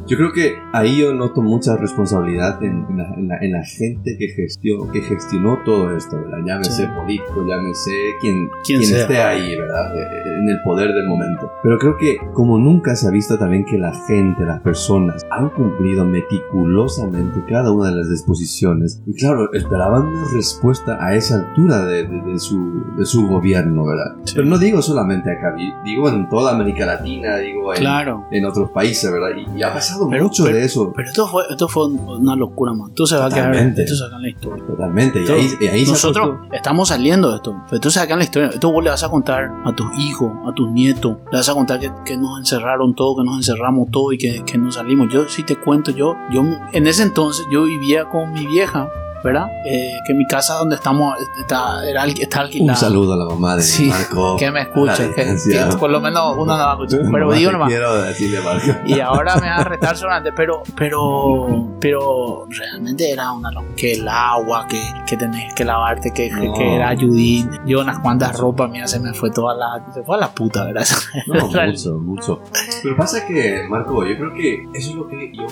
Speaker 3: Yo creo que ahí yo noto mucha responsabilidad en, la, en, la, gente que gestionó, que gestionó todo esto, ¿verdad? Llámese sí. político, llámese quien, quien esté ahí, ¿verdad? Eh, eh, en el poder del momento. Pero creo que como nunca se ha visto también que la gente, las personas, han cumplido meticulosamente cada una de las disposiciones. Y claro, esperaban una respuesta a esa altura de, de, su, de su gobierno, ¿verdad? Pero no digo solamente acá, digo en toda América Latina, digo en,
Speaker 2: claro.
Speaker 3: en otros países, ¿verdad? Y, y ha pasado pero, mucho de eso.
Speaker 2: Pero esto fue, esto fue una locura, man. Esto se va a quedar. Esto se acá en la historia.
Speaker 3: Totalmente. Y ahí,
Speaker 2: nosotros estamos saliendo de esto. Esto se acá en la historia. Esto vos le vas a contar a tus hijos, a tus nietos. Le vas a contar que, que nos encerraron todo, que nos encerramos todo y que, que nos salimos. Yo, si te cuento, yo, yo en ese entonces yo vivía con mi vieja ¿verdad? Eh, que mi casa donde estamos está, era, está alquilada.
Speaker 3: Un saludo a la mamá de
Speaker 2: sí,
Speaker 3: Marco.
Speaker 2: Que me escuche, que, por lo menos uno no va a escuchar. Pero digo nomás.
Speaker 3: Quiero decirle Marco.
Speaker 2: Y ahora me va a retar solamente, pero, pero, pero realmente era una que el agua, que, que tenés que lavarte, que, que, era Judith. Yo unas cuantas ropas mías se me fue toda la, se fue a la puta, ¿verdad?
Speaker 3: No, [laughs] mucho, mucho. Pero pasa que, Marco, yo creo que eso es lo que yo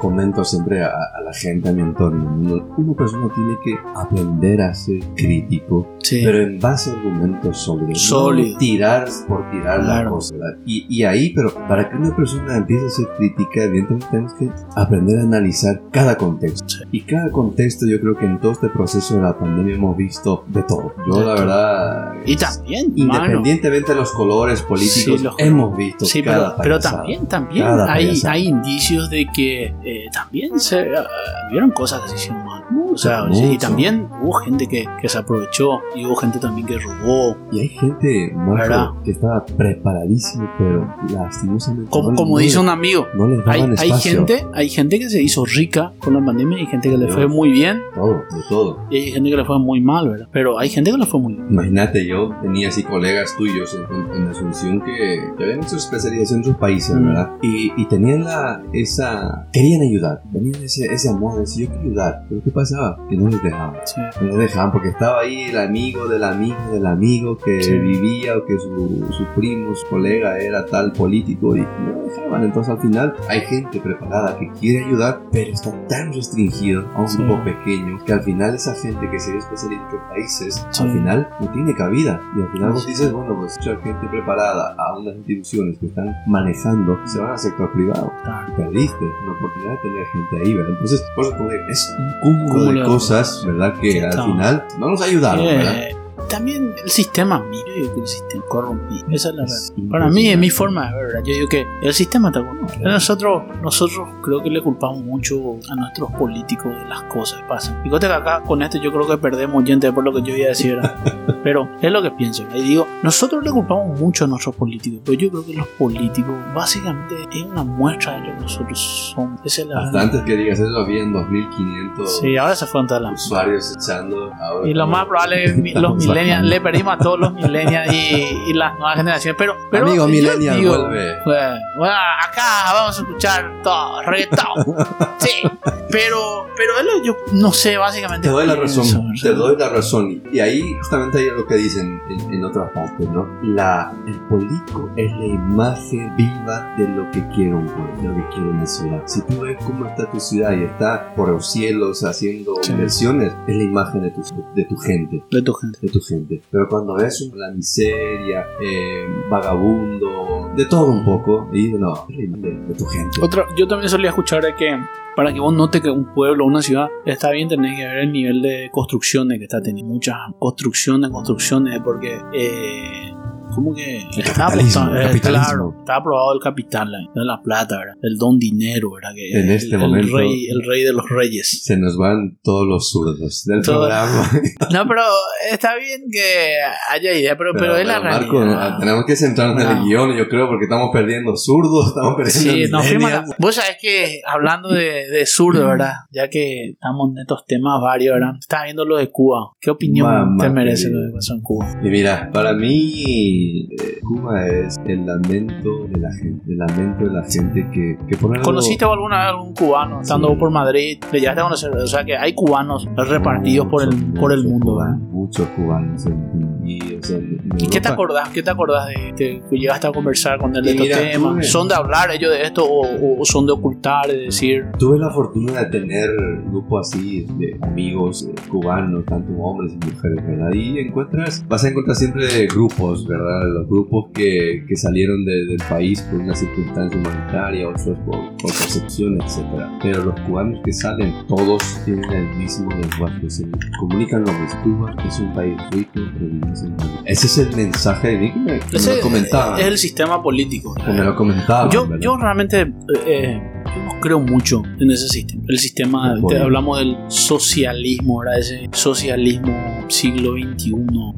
Speaker 3: comento siempre a, a la gente, a mi entorno una persona tiene que aprender a ser crítico, pero en base a argumentos sólidos.
Speaker 2: Sólido.
Speaker 3: No tirar por tirar la cosa. Y, y, ahí, pero para que una persona empiece a ser crítica, evidentemente tenemos que aprender a analizar cada contexto. Y cada contexto, yo creo que en todo este proceso de la pandemia hemos visto de todo. Yo, la verdad.
Speaker 2: Y también,
Speaker 3: independientemente de los colores políticos, hemos visto
Speaker 2: sí,
Speaker 3: cada
Speaker 2: pero, pero, también, también hay, hay indicios de que eh, también se uh, vieron cosas que se hicieron O sea,
Speaker 3: Mucho.
Speaker 2: y también hubo gente que, que se aprovechó y hubo gente también que robó.
Speaker 3: Y hay gente. Marco, que estaba preparadísimo, pero lastimosamente.
Speaker 2: Como,
Speaker 3: no-
Speaker 2: como dice un amigo,
Speaker 3: No les
Speaker 2: hay, hay gente, hay gente que se hizo rica con la pandemia, hay gente que le
Speaker 3: Dios.
Speaker 2: fue muy bien
Speaker 3: Todo, de todo.
Speaker 2: y hay gente que le fue muy mal, ¿verdad? Pero hay gente que le fue muy bien.
Speaker 3: Imagínate, yo tenía así colegas tuyos en, en Asunción que, que habían hecho especialización en sus países,
Speaker 2: Mm.
Speaker 3: ¿verdad? Y, y tenían la, esa... Querían ayudar, tenían ese, ese amor de decir, yo quiero ayudar. Pero ¿qué pasaba? Que no les dejaban.
Speaker 2: Sí.
Speaker 3: No les dejaban porque estaba ahí el amigo del amigo del amigo que
Speaker 2: Sí.
Speaker 3: vivía o que su, su primo, su colega era tal político y no dejaban. Entonces al final hay gente preparada que quiere ayudar, pero está tan restringido a un
Speaker 2: Sí.
Speaker 3: grupo pequeño que al final esa gente que se ve especialista en otros países, al final no tiene cabida. Y al final vos dices, bueno, pues mucha gente preparada a unas instituciones que están manejando se van al sector privado.
Speaker 2: Claro.
Speaker 3: Perdiste la oportunidad de tener gente ahí, ¿verdad? Entonces, por eso es un cúmulo
Speaker 2: Cúmulo
Speaker 3: de cosas, ¿verdad? Que al final no nos ayudaron, ¿verdad?
Speaker 2: También el sistema, yo digo que el sistema corrompido. Esa es la
Speaker 3: Es
Speaker 2: verdad. Para mí, en mi forma de ver, yo digo que el sistema está corrompido. Nosotros, nosotros creo que le culpamos mucho a nuestros políticos de las cosas que pasan. Fíjate que acá con este yo creo que perdemos gente por lo que yo iba a decir. [laughs] Pero es lo que pienso. Y digo, nosotros le culpamos mucho a nuestros políticos, pero yo creo que los políticos básicamente es una muestra de lo que nosotros somos. Esa es la
Speaker 3: Hasta antes que digas eso, habían 2500
Speaker 2: Sí, ahora se
Speaker 3: usuarios echando. Ahora
Speaker 2: Y lo más probable es los [laughs] millennials, le perdimos a todos los millennials y, y las nuevas generaciones. Pero, pero
Speaker 3: Amigo millennial,
Speaker 2: digo,
Speaker 3: vuelve.
Speaker 2: Bueno, bueno, acá vamos a escuchar todo, reggaetón. [laughs] Sí, pero, pero yo no sé, básicamente.
Speaker 3: Te doy la razón, te doy la razón. Y ahí justamente hay lo que dicen en, en otras partes, ¿no? La, el político es la imagen viva de lo que quiere un pueblo, de lo que quiere una ciudad. Si tú ves cómo está tu ciudad y está por los cielos haciendo
Speaker 2: Sí.
Speaker 3: inversiones, es la imagen de tu, de tu gente.
Speaker 2: De tu gente.
Speaker 3: de tu gente. Pero cuando ves la miseria, eh, vagabundo, de todo un poco, y no, de, de tu gente.
Speaker 2: Otra, yo también solía escuchar de que para que vos notes que un pueblo o una ciudad está bien, tenés que ver el nivel de construcciones que está teniendo. Muchas construcciones, construcciones, porque. Eh, como que está
Speaker 3: capitalismo,
Speaker 2: apostado-
Speaker 3: el capitalismo.
Speaker 2: claro, está aprobado el capital, de la plata, ¿verdad? el don dinero, ¿verdad? Que
Speaker 3: En
Speaker 2: el,
Speaker 3: este
Speaker 2: el
Speaker 3: momento-
Speaker 2: rey, el rey de los reyes.
Speaker 3: Se nos van todos los zurdos del
Speaker 2: Todo-
Speaker 3: programa. [laughs]
Speaker 2: No, pero está bien que haya idea, pero, pero, es la
Speaker 3: Marco,
Speaker 2: realidad.
Speaker 3: no, tenemos que centrarnos en el
Speaker 2: No.
Speaker 3: guion, yo creo, porque estamos perdiendo zurdos, estamos perdiendo
Speaker 2: Sí, la-
Speaker 3: millennials.
Speaker 2: Vos sabés que hablando de, de zurdo, ¿verdad? Ya que estamos en estos temas varios, ¿verdad? Estás viendo lo de Cuba. ¿Qué opinión
Speaker 3: Mamá
Speaker 2: te merece
Speaker 3: querida.
Speaker 2: lo que pasó en Cuba?
Speaker 3: Y mira, para mí eh, Cuba es el lamento de la gente, el lamento de la gente que, que por algo-
Speaker 2: ¿Conociste alguna vez algún cubano estando
Speaker 3: Sí.
Speaker 2: por Madrid? Le llegaste a conocer, o sea que hay cubanos repartidos por el, por el mundo,
Speaker 3: Muchos cubanos en, y, o sea, en
Speaker 2: ¿Y qué te acordás? ¿Qué te acordás de que, que llegaste a conversar con él de
Speaker 3: Y
Speaker 2: estos temas? ¿Son de hablar ellos de esto o, o son de ocultar, de decir?
Speaker 3: Tuve la fortuna de tener un grupo así de amigos eh, cubanos, tanto hombres y mujeres, ¿verdad? Y encuentras, vas a encontrar siempre grupos, ¿verdad? Los grupos que, que salieron de- del país por una circunstancia humanitaria, otros por, por percepción, etc. Pero los cubanos que salen, todos tienen el mismo lenguaje, se comunican lo mismo. Cuba es un país rico, pero un- Ese es el mensaje de que me, que me lo comentaban.
Speaker 2: es el sistema político.
Speaker 3: que me lo comentaban.
Speaker 2: Yo,
Speaker 3: ¿verdad?
Speaker 2: yo realmente eh, yo no creo mucho en ese sistema. El sistema, te- hablamos del socialismo, ¿verdad? Ese socialismo siglo XXI.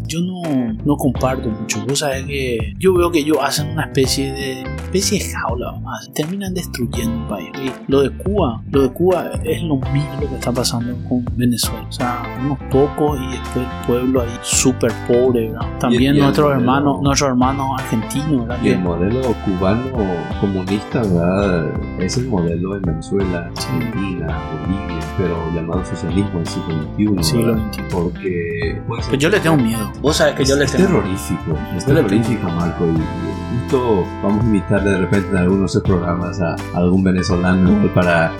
Speaker 2: Yo no, no comparto mucho. Vos sabés que yo veo que ellos hacen una especie de especie de jaula, decir. terminan destruyendo un país. Y lo de Cuba, lo de Cuba es lo mismo lo que está pasando con Venezuela. O sea, unos pocos y después el pueblo ahí súper pobre, ¿verdad? También
Speaker 3: y el
Speaker 2: nuestros
Speaker 3: modelo-
Speaker 2: hermanos, nuestros hermanos argentinos, ¿verdad?
Speaker 3: Y el modelo cubano comunista, ¿verdad? Es el modelo en Venezuela, Argentina, Bolivia, pero llamado socialismo del siglo XXI.
Speaker 2: Siglo. XXI.
Speaker 3: Porque. pues,
Speaker 2: Pero yo le tengo miedo. Vos sabés que yo le
Speaker 3: es
Speaker 2: tengo
Speaker 3: terrorífico, es
Speaker 2: Yo le tengo-
Speaker 3: terrorífico, Marco. Y, justo vamos a invitarle de repente en algunos programas a, a algún venezolano ¿no? para,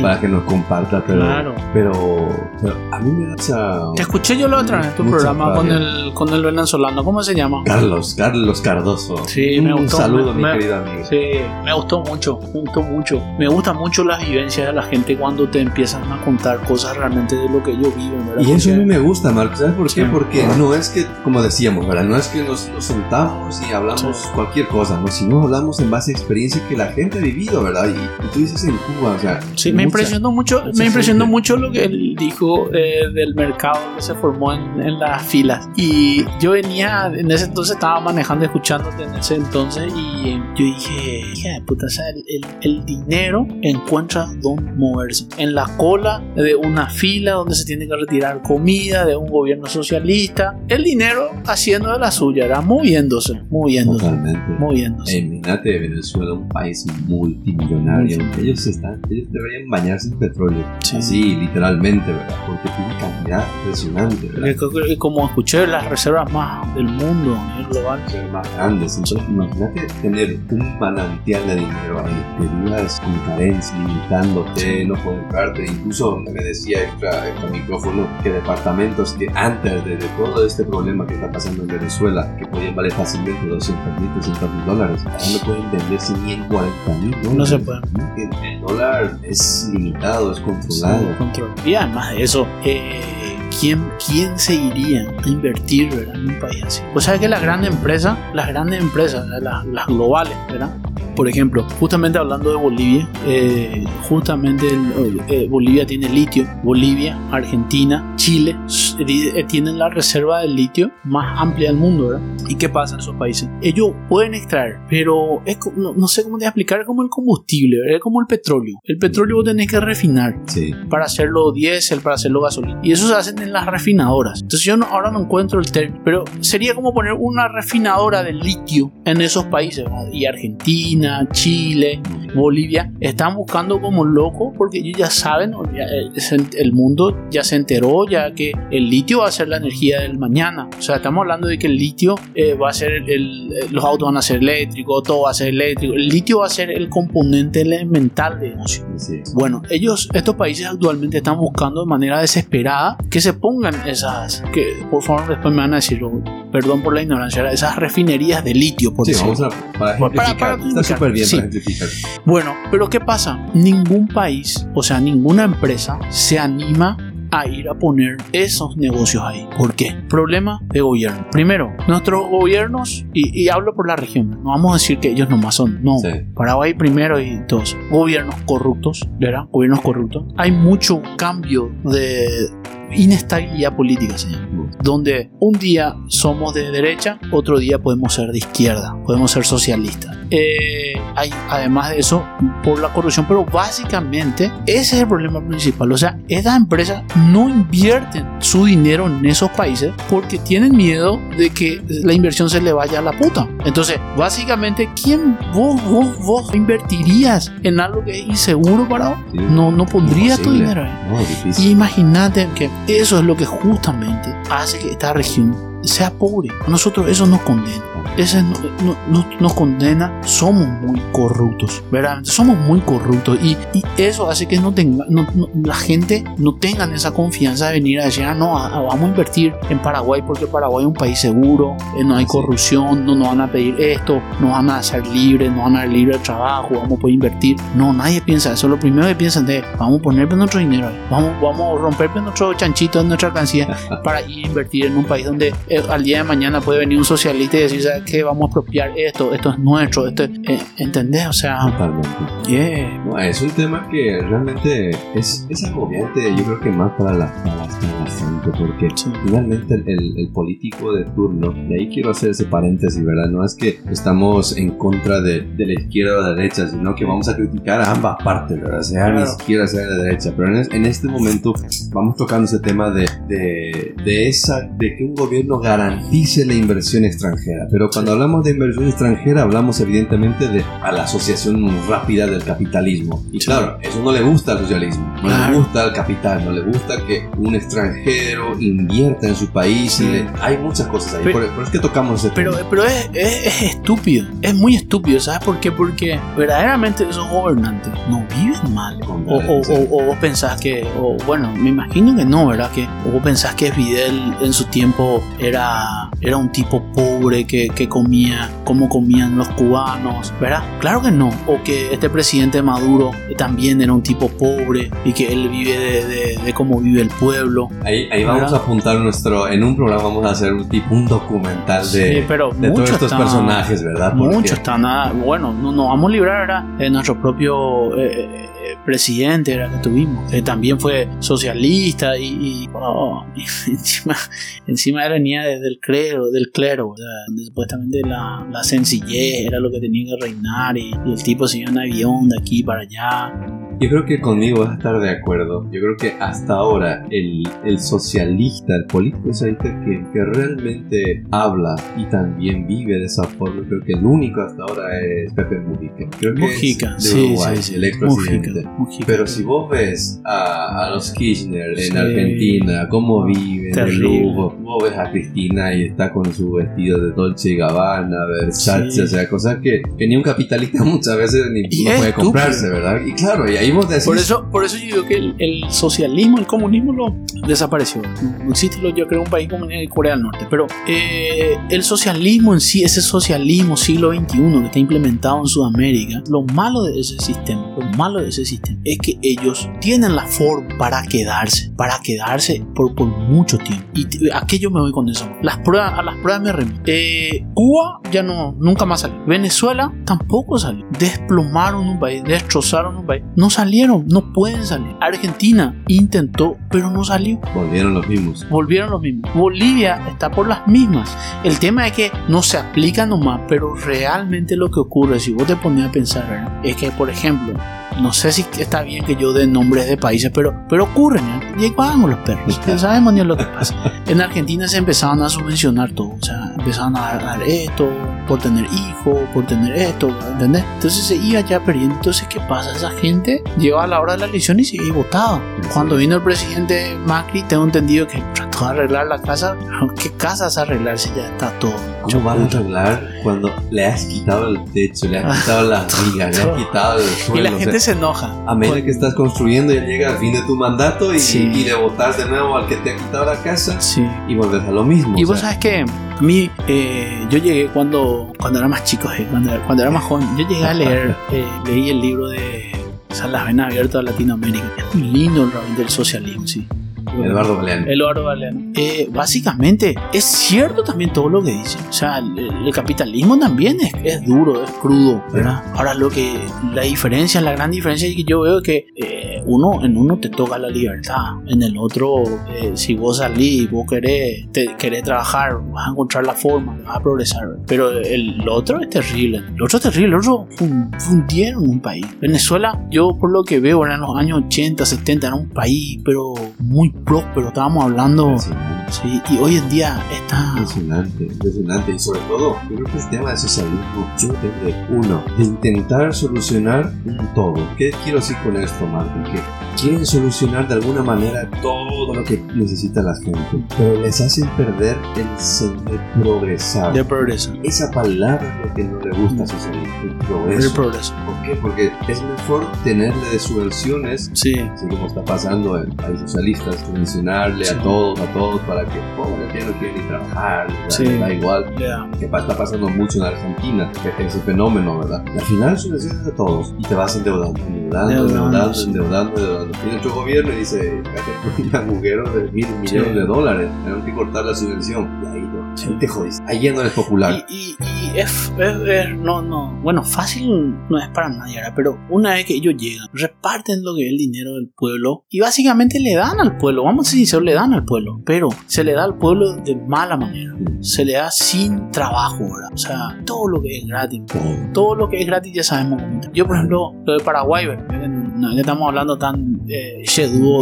Speaker 3: para que nos comparta, pero,
Speaker 2: Claro.
Speaker 3: pero, pero a mí me da mucha.
Speaker 2: Te escuché yo la otra vez en tu programa con el, con el venezolano. ¿Cómo se llama?
Speaker 3: Carlos, Carlos Cardoso.
Speaker 2: Sí, me
Speaker 3: Un
Speaker 2: gustó,
Speaker 3: saludo,
Speaker 2: me-
Speaker 3: mi querido amigo.
Speaker 2: Sí, me gustó mucho, me gustó mucho. Me gustan mucho las vivencias de la gente cuando te empiezan a contar cosas realmente de lo que ellos viven, ¿verdad?
Speaker 3: Y eso a mí me gusta, Marco. ¿Sabes por qué?
Speaker 2: Sí.
Speaker 3: Porque no es que, como decíamos, ¿verdad? No es que nos, nos sentamos y hablamos
Speaker 2: Sí.
Speaker 3: cualquier cualquier cosa, ¿no? Si no hablamos en base a experiencia que la gente ha vivido, ¿verdad? Y, tú dices en Cuba, o sea...
Speaker 2: Sí, me impresionó mucho, me impresionó mucho lo que él dijo eh, del mercado que se formó en, en, las filas. Y yo venía, en ese entonces estaba manejando, escuchándote en ese entonces, y yo dije, hija de puta, o sea, el, el, el dinero encuentra dónde moverse. En la cola de una fila donde se tiene que retirar comida de un gobierno socialista. El dinero haciendo de la suya, era moviéndose, moviéndose.
Speaker 3: Totalmente.
Speaker 2: Moviéndose.
Speaker 3: Imagínate Venezuela, un país multimillonario. Ellos, están, ellos deberían bañarse en petróleo.
Speaker 2: Sí.
Speaker 3: Así, literalmente, ¿verdad? Porque tiene cantidad impresionante, ¿verdad?
Speaker 2: Como escuché, las reservas más del mundo nivel global.
Speaker 3: Son más grandes. Entonces, imagínate tener un manantial de dinero ahí. Te digas con carencia, limitándote, no poder verte. Incluso me decía extra, extra micrófono que departamentos que antes de, de, todo este problema que está pasando en Venezuela, que podían valer fácilmente 200 mil, 300 mil dólares, no pueden vender 140 mil dólares.
Speaker 2: No se puede.
Speaker 3: El, el dólar es limitado, es controlado.
Speaker 2: Sí, control. Y además de eso, eh, ¿quién, ¿quién se iría a invertir ¿verdad? en un país así? Pues sabes que las grandes empresas, las grandes empresas, las, las globales, ¿verdad? Por ejemplo, justamente hablando de Bolivia, eh, justamente el, eh, Bolivia tiene litio. Bolivia, Argentina, Chile eh, tienen la reserva de litio más amplia del mundo, ¿verdad? ¿Y qué pasa en esos países? Ellos pueden extraer, pero es, no, no, sé cómo te explicar, es como el combustible, ¿verdad? es como el petróleo. El petróleo vos tenés que refinar
Speaker 3: Sí.
Speaker 2: para hacerlo diésel, para hacerlo gasolina. Y eso se hace en las refinadoras. Entonces yo no, ahora no encuentro el término, pero sería como poner una refinadora de litio en esos países, ¿verdad? Y Argentina, Chile, Bolivia, están buscando como locos porque ellos ya saben, ya, el mundo ya se enteró ya que el litio va a ser la energía del mañana. O sea, estamos hablando de que el litio eh, va a ser, el, el, los autos van a ser eléctricos, todo va a ser eléctrico. El litio va a ser el componente elemental de negocio.
Speaker 3: Sí.
Speaker 2: Bueno, ellos, estos países actualmente están buscando de manera desesperada que se pongan esas, que por favor después me van a decir, perdón por la ignorancia, esas refinerías de litio, por
Speaker 3: Sí,
Speaker 2: decirlo.
Speaker 3: para
Speaker 2: Para- para.
Speaker 3: Súper bien
Speaker 2: Sí.
Speaker 3: para ejemplificar.
Speaker 2: Bueno, pero ¿qué pasa? Ningún país, o sea, ninguna empresa se anima a ir a poner esos negocios ahí. ¿Por qué? Problema de gobierno. Primero, nuestros gobiernos, y, y hablo por la región, no vamos a decir que ellos nomás son, no.
Speaker 3: Sí.
Speaker 2: Paraguay primero y todos. Gobiernos corruptos, ¿verdad? Gobiernos corruptos. Hay mucho cambio de inestabilidad política, señor. Donde un día somos de derecha, otro día podemos ser de izquierda, podemos ser socialistas. Eh, hay, además de eso, por la corrupción, pero básicamente ese es el problema principal. O sea, estas empresas no invierten su dinero en esos países porque tienen miedo de que la inversión se le vaya a la puta. Entonces, básicamente, ¿quién vos, vos, vos invertirías en algo que es inseguro para vos?
Speaker 3: Sí.
Speaker 2: No, no pondrías tu dinero ahí.
Speaker 3: No.
Speaker 2: Y imagínate que eso es lo que justamente hace que esta región sea pobre. A nosotros eso nos condena. Eso no- no- no- nos condena. Somos muy corruptos, ¿verdad? Somos muy corruptos y, y eso hace que no tenga, no- no- la gente no tenga esa confianza de venir a decir, ah, no, vamos a invertir en Paraguay porque Paraguay es un país seguro, eh, no hay corrupción, no nos van a pedir esto, nos van a hacer libres, nos van a dar libre de trabajo, vamos a poder invertir. No, nadie piensa eso. Lo primero que piensan es, vamos a poner nuestro dinero. Vamos, vamos a romper nuestro chanchito, nuestra alcancía [laughs] para ir a invertir en un país donde eh, al día de mañana puede venir un socialista y decir, ¿sabes qué? Vamos a apropiar esto, esto es nuestro, esto es- eh, ¿entendés? O sea,
Speaker 3: Totalmente.
Speaker 2: yeah.
Speaker 3: No, es un tema que realmente es, es agobiante, yo creo que más para la, para la, para la gente, porque
Speaker 2: Sí.
Speaker 3: finalmente el, el- el político de turno, y ahí quiero hacer ese paréntesis, ¿verdad? No es que estamos en contra de, de la izquierda o la derecha, sino que vamos a criticar a ambas partes, ¿verdad? Sea la
Speaker 2: Claro.
Speaker 3: izquierda, sea la derecha, pero en, en este momento vamos tocando ese tema de, de, de esa, de que un gobierno garantice la inversión extranjera, pero cuando hablamos de inversión extranjera hablamos evidentemente de a la asociación rápida del capitalismo. Y claro, eso no le gusta al socialismo, no
Speaker 2: Claro.
Speaker 3: le gusta al capital, no le gusta que un extranjero invierta en su país.
Speaker 2: Sí.
Speaker 3: y le- hay muchas cosas ahí,
Speaker 2: Pero-
Speaker 3: por, por eso es que tocamos ese
Speaker 2: Pero,
Speaker 3: tema.
Speaker 2: pero es, es- es estúpido, es muy estúpido, ¿sabes por qué? Porque verdaderamente esos gobernantes no viven mal. O, o- o- o vos pensás que, o bueno, me imagino que no, ¿verdad? Que, o vos pensás que Fidel en su tiempo era, era un tipo pobre que, que comía como comían los cubanos, ¿verdad? Claro que no. O que este presidente Maduro también era un tipo pobre y que él vive de, de, cómo vive el pueblo.
Speaker 3: Ahí, ahí vamos a apuntar nuestro, en un programa vamos a hacer un tipo, un documental de, de todos estos personajes, ¿verdad?
Speaker 2: Muchos están, bueno, no nos vamos a librar ¿verdad? de nuestro propio... Eh, presidente era que tuvimos, que también fue socialista y, oh, [laughs] encima, encima era niña del clero, del clero, donde supuestamente la, la, sencillez era lo que tenía que reinar y, y el tipo se iba en avión de aquí para allá
Speaker 3: yo creo que conmigo vas a estar de acuerdo. Yo creo que hasta ahora el, el socialista, el político socialista que, que, realmente habla y también vive de esa forma, creo que el único hasta ahora es Pepe Mujica. Creo que
Speaker 2: Mujica,
Speaker 3: es de Uruguay, sí, sí, el expresidente. Pero si vos ves a, a los Kirchner en Argentina, cómo viven, el lujo, vos ves a Cristina y está con su vestido de Dolce y Gabbana, Versace, o sea, cosas que, que, ni un capitalista [laughs] muchas veces ni no puede comprarse, ¿verdad? Y claro, y ahí
Speaker 2: por eso, por eso yo digo que el, socialismo, el comunismo lo desapareció. No existe, yo creo, un país como Corea del Norte. Pero eh, el socialismo en sí, ese socialismo siglo XXI que está implementado en Sudamérica, lo malo de ese sistema, lo malo de ese sistema es que ellos tienen la forma para quedarse, para quedarse por, por mucho tiempo. ¿Y a qué yo me voy con eso? Las pruebas, a las pruebas me remito. Eh, Cuba ya no, nunca más salió. Venezuela tampoco salió. Desplomaron un país, destrozaron un país. No salió salieron, no pueden salir. Argentina intentó, pero no salió.
Speaker 3: Volvieron los mismos.
Speaker 2: Volvieron los mismos. Bolivia está por las mismas. El tema es que no se aplica nomás, pero realmente lo que ocurre, si vos te pones a pensar, es que, por ejemplo, no sé si está bien que yo dé nombres de países, pero, pero ocurren. ¿eh? Y los perros. Ya sabemos ni lo que pasa. En Argentina se empezaban a subvencionar todo. O sea, empezaban a dar esto por tener hijos, por tener esto, ¿entendés? Entonces se iba ya perdiendo. Entonces, ¿qué pasa? Esa gente llegaba a la hora de la elección y se votaba. Cuando vino el presidente Macri, tengo entendido que trató de arreglar la casa. [laughs] ¿Qué casas arreglar si ya está todo?
Speaker 3: ¿Cómo vas a arreglar cuando le has quitado el techo, le has quitado las vigas, le has [laughs] quitado el suelo?
Speaker 2: Y la gente se enoja.
Speaker 3: A medida que estás construyendo y llega al fin de tu mandato y, y de votar de nuevo al que te ha quitado la casa
Speaker 2: sí.
Speaker 3: y volver a lo mismo.
Speaker 2: Y vos sabes que a mí, eh, yo llegué cuando, cuando era más chico, eh, cuando, cuando, era más joven, yo llegué a leer, [laughs] eh, leí el libro de Las Venas Abiertas de Latinoamérica. Es muy lindo el socialismo, sí.
Speaker 3: Eduardo Galeano.
Speaker 2: Eduardo Galeano. Eh, básicamente, es cierto también todo lo que dice. O sea, el, capitalismo también es, es, duro, es crudo, ¿verdad? Ahora, lo que, la diferencia, la gran diferencia que yo veo es que eh, uno, en uno te toca la libertad, en el otro, eh, si vos salís y vos querés, te, querés trabajar, vas a encontrar la forma, vas a progresar. Pero el, otro es terrible. El otro es terrible, el otro fundieron un país. Venezuela, yo por lo que veo, en los años 80, 70, era un país, pero muy próspero, estábamos hablando. Sí, y hoy en día está.
Speaker 3: Impresionante, impresionante. Y sobre todo, creo que el tema de socialismo, yo desde uno, de intentar solucionar un todo. ¿Qué quiero decir con esto, Martín? Que quieren solucionar de alguna manera todo lo que necesita la gente, pero les hacen perder el sentido de progresar.
Speaker 2: De progreso.
Speaker 3: Esa palabra es lo que no le gusta a socialismo, el progreso.
Speaker 2: El progreso.
Speaker 3: ¿Por qué? Porque es mejor tenerle de subvenciones,
Speaker 2: sí.
Speaker 3: así como está pasando en países socialistas, subvencionarle a todos, a todos, para que pobres ya no quieren ni trabajar, da igual. Que está pasando mucho en Argentina, ese fenómeno, ¿verdad? Y al final subvenciones a todos y te vas endeudando, endeudando, endeudando, endeudando, endeudando. Viene otro gobierno y dice, un agujero de mil millones de dólares, tenemos que cortar la subvención. Y ahí no, te jodiste. Ahí ya no eres popular.
Speaker 2: Y, y, es, es, no, no, bueno, fácil no es para nadie, pero una vez que ellos llegan, reparten lo que es el dinero del pueblo y básicamente le dan al pueblo vamos a ser sinceros, le dan al pueblo, pero se le da al pueblo de mala manera. Se le da sin trabajo, ¿verdad? O sea, todo lo que es gratis, todo lo que es gratis ya sabemos. Yo, por ejemplo, lo de Paraguay, no estamos hablando tan eh,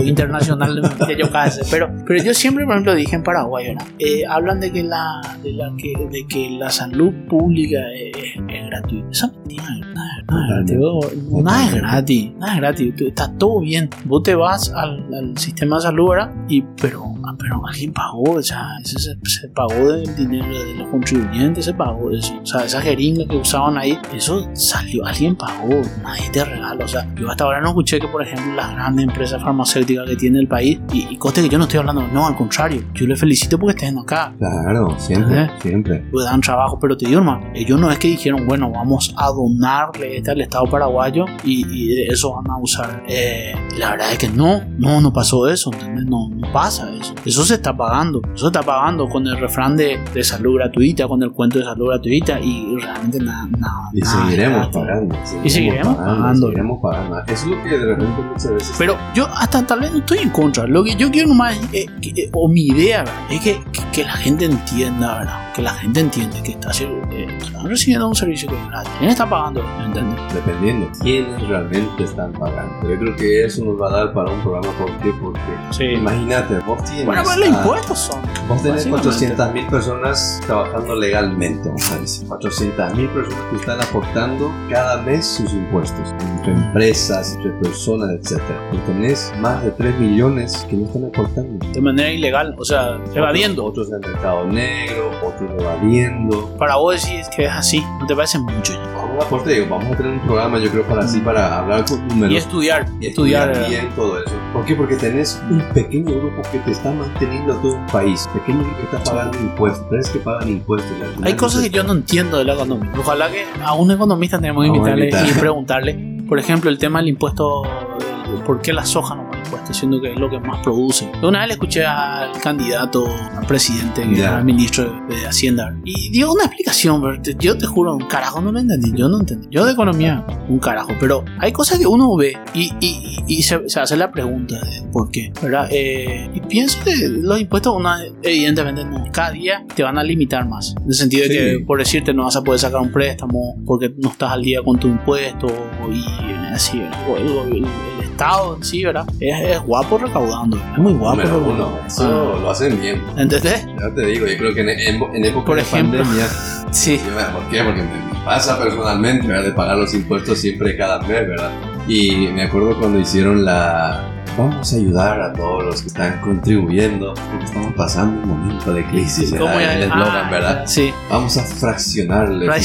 Speaker 2: internacional de yo casi, pero, pero yo siempre, por ejemplo, dije en Paraguay, ¿verdad? Eh, hablan de que la, de, la que, de que la salud pública es, gratuita. Esa mentira, nada, nada, nada es gratis, nada es gratis, está todo bien. Vos te vas al, al sistema de salud y, pero, ah, pero alguien pagó, o sea, ese se, pagó del dinero de los contribuyentes, se pagó eso. O sea, esa jeringa que usaban ahí, eso salió, alguien pagó, nadie te regala. O sea, yo hasta ahora no escuché que, por ejemplo, las grandes empresas farmacéuticas que tiene el país. Y, y coste que yo no estoy hablando, no, al contrario. Yo le felicito porque estén acá.
Speaker 3: Claro, siempre,
Speaker 2: ¿Eh?
Speaker 3: siempre.
Speaker 2: Le dan trabajo, pero te digo, hermano, ellos no es que dijeron, bueno, vamos a donarle este al Estado paraguayo y, y de eso van a usar. Eh, la verdad es que no, no, no pasó eso, ¿entendés? No, no pasa eso. Eso se está pagando. Eso se está pagando con el refrán de, de salud gratuita, con el cuento de salud gratuita y realmente nada, nada.
Speaker 3: Y seguiremos
Speaker 2: nada.
Speaker 3: pagando.
Speaker 2: Y seguiremos pagando.
Speaker 3: Seguiremos pagando. Eso es lo que de repente muchas veces.
Speaker 2: Pero yo hasta tal vez no estoy en contra. Lo que yo quiero nomás, eh, que- eh, o mi idea, ¿verdad? es que, que, que la gente entienda, ¿verdad? Que la gente entienda que está, recibiendo un servicio que es gratis. ¿Quién está pagando?
Speaker 3: Dependiendo quiénes realmente están pagando. Yo creo que eso nos va a dar para un programa. ¿Por qué? Porque
Speaker 2: Sí.
Speaker 3: imagínate, vos tienes.
Speaker 2: Bueno, pues los
Speaker 3: a-
Speaker 2: impuestos son.
Speaker 3: Vos tenés
Speaker 2: básicamente.
Speaker 3: 400 mil personas trabajando legalmente, vamos a decir. 400 mil personas que están aportando cada mes sus impuestos. Entre empresas, entre personas, etc. Y tenés más de 3 millones que no están aportando.
Speaker 2: De manera ilegal, o sea, evadiendo.
Speaker 3: Otros, otros en el mercado negro, otros evadiendo.
Speaker 2: Para vos decir que es así, ¿no te parece mucho?
Speaker 3: Vamos a, por te digo, vamos a tener un programa, yo creo, para así, para hablar con números.
Speaker 2: Y estudiar,
Speaker 3: y
Speaker 2: estudiar. eh,
Speaker 3: bien todo eso. ¿Por qué? Porque tenés un pequeño grupo que te está manteniendo todo un país, pequeño que está pagando impuestos, tres que pagan impuestos.
Speaker 2: Hay cosas que yo no entiendo de la economía. Ojalá que a un economista tenemos que
Speaker 3: a
Speaker 2: invitarle
Speaker 3: invitar.
Speaker 2: y preguntarle, por ejemplo, el tema del impuesto, el- ¿por qué la soja no impuestos? Siendo que es lo que más produce. Una vez le escuché al candidato, al presidente, que
Speaker 3: Ya.
Speaker 2: era ministro de Hacienda, y dio una explicación, pero te- yo te juro, un carajo no lo entendí, yo no entendí. Yo de economía, un carajo, pero hay cosas que uno ve y, y- y se, se hace la pregunta de por qué, ¿verdad? Eh, y pienso que los impuestos, uno, evidentemente, no. cada día te van a limitar más. En el sentido de
Speaker 3: Sí.
Speaker 2: que, por decirte, no vas a poder sacar un préstamo porque no estás al día con tu impuesto y así, o el, el- el Estado en sí, ¿verdad? Es, es guapo recaudando, es muy guapo. Recaudando.
Speaker 3: uno, eso
Speaker 2: Ah,
Speaker 3: lo hacen bien.
Speaker 2: ¿Entendés?
Speaker 3: Ya te digo, yo creo que en, en, en época
Speaker 2: Por
Speaker 3: de
Speaker 2: ejemplo.
Speaker 3: pandemia, [laughs]
Speaker 2: Sí.
Speaker 3: ¿por qué? Porque me pasa personalmente, ¿verdad? De pagar los impuestos siempre cada mes, ¿verdad? Y me acuerdo cuando hicieron la... Vamos a ayudar a todos los que están contribuyendo, porque estamos pasando un momento de crisis,
Speaker 2: ¿Cómo
Speaker 3: ¿verdad? el eslogan,
Speaker 2: ah,
Speaker 3: ¿verdad?
Speaker 2: Sí.
Speaker 3: Vamos a fraccionarle. [laughs]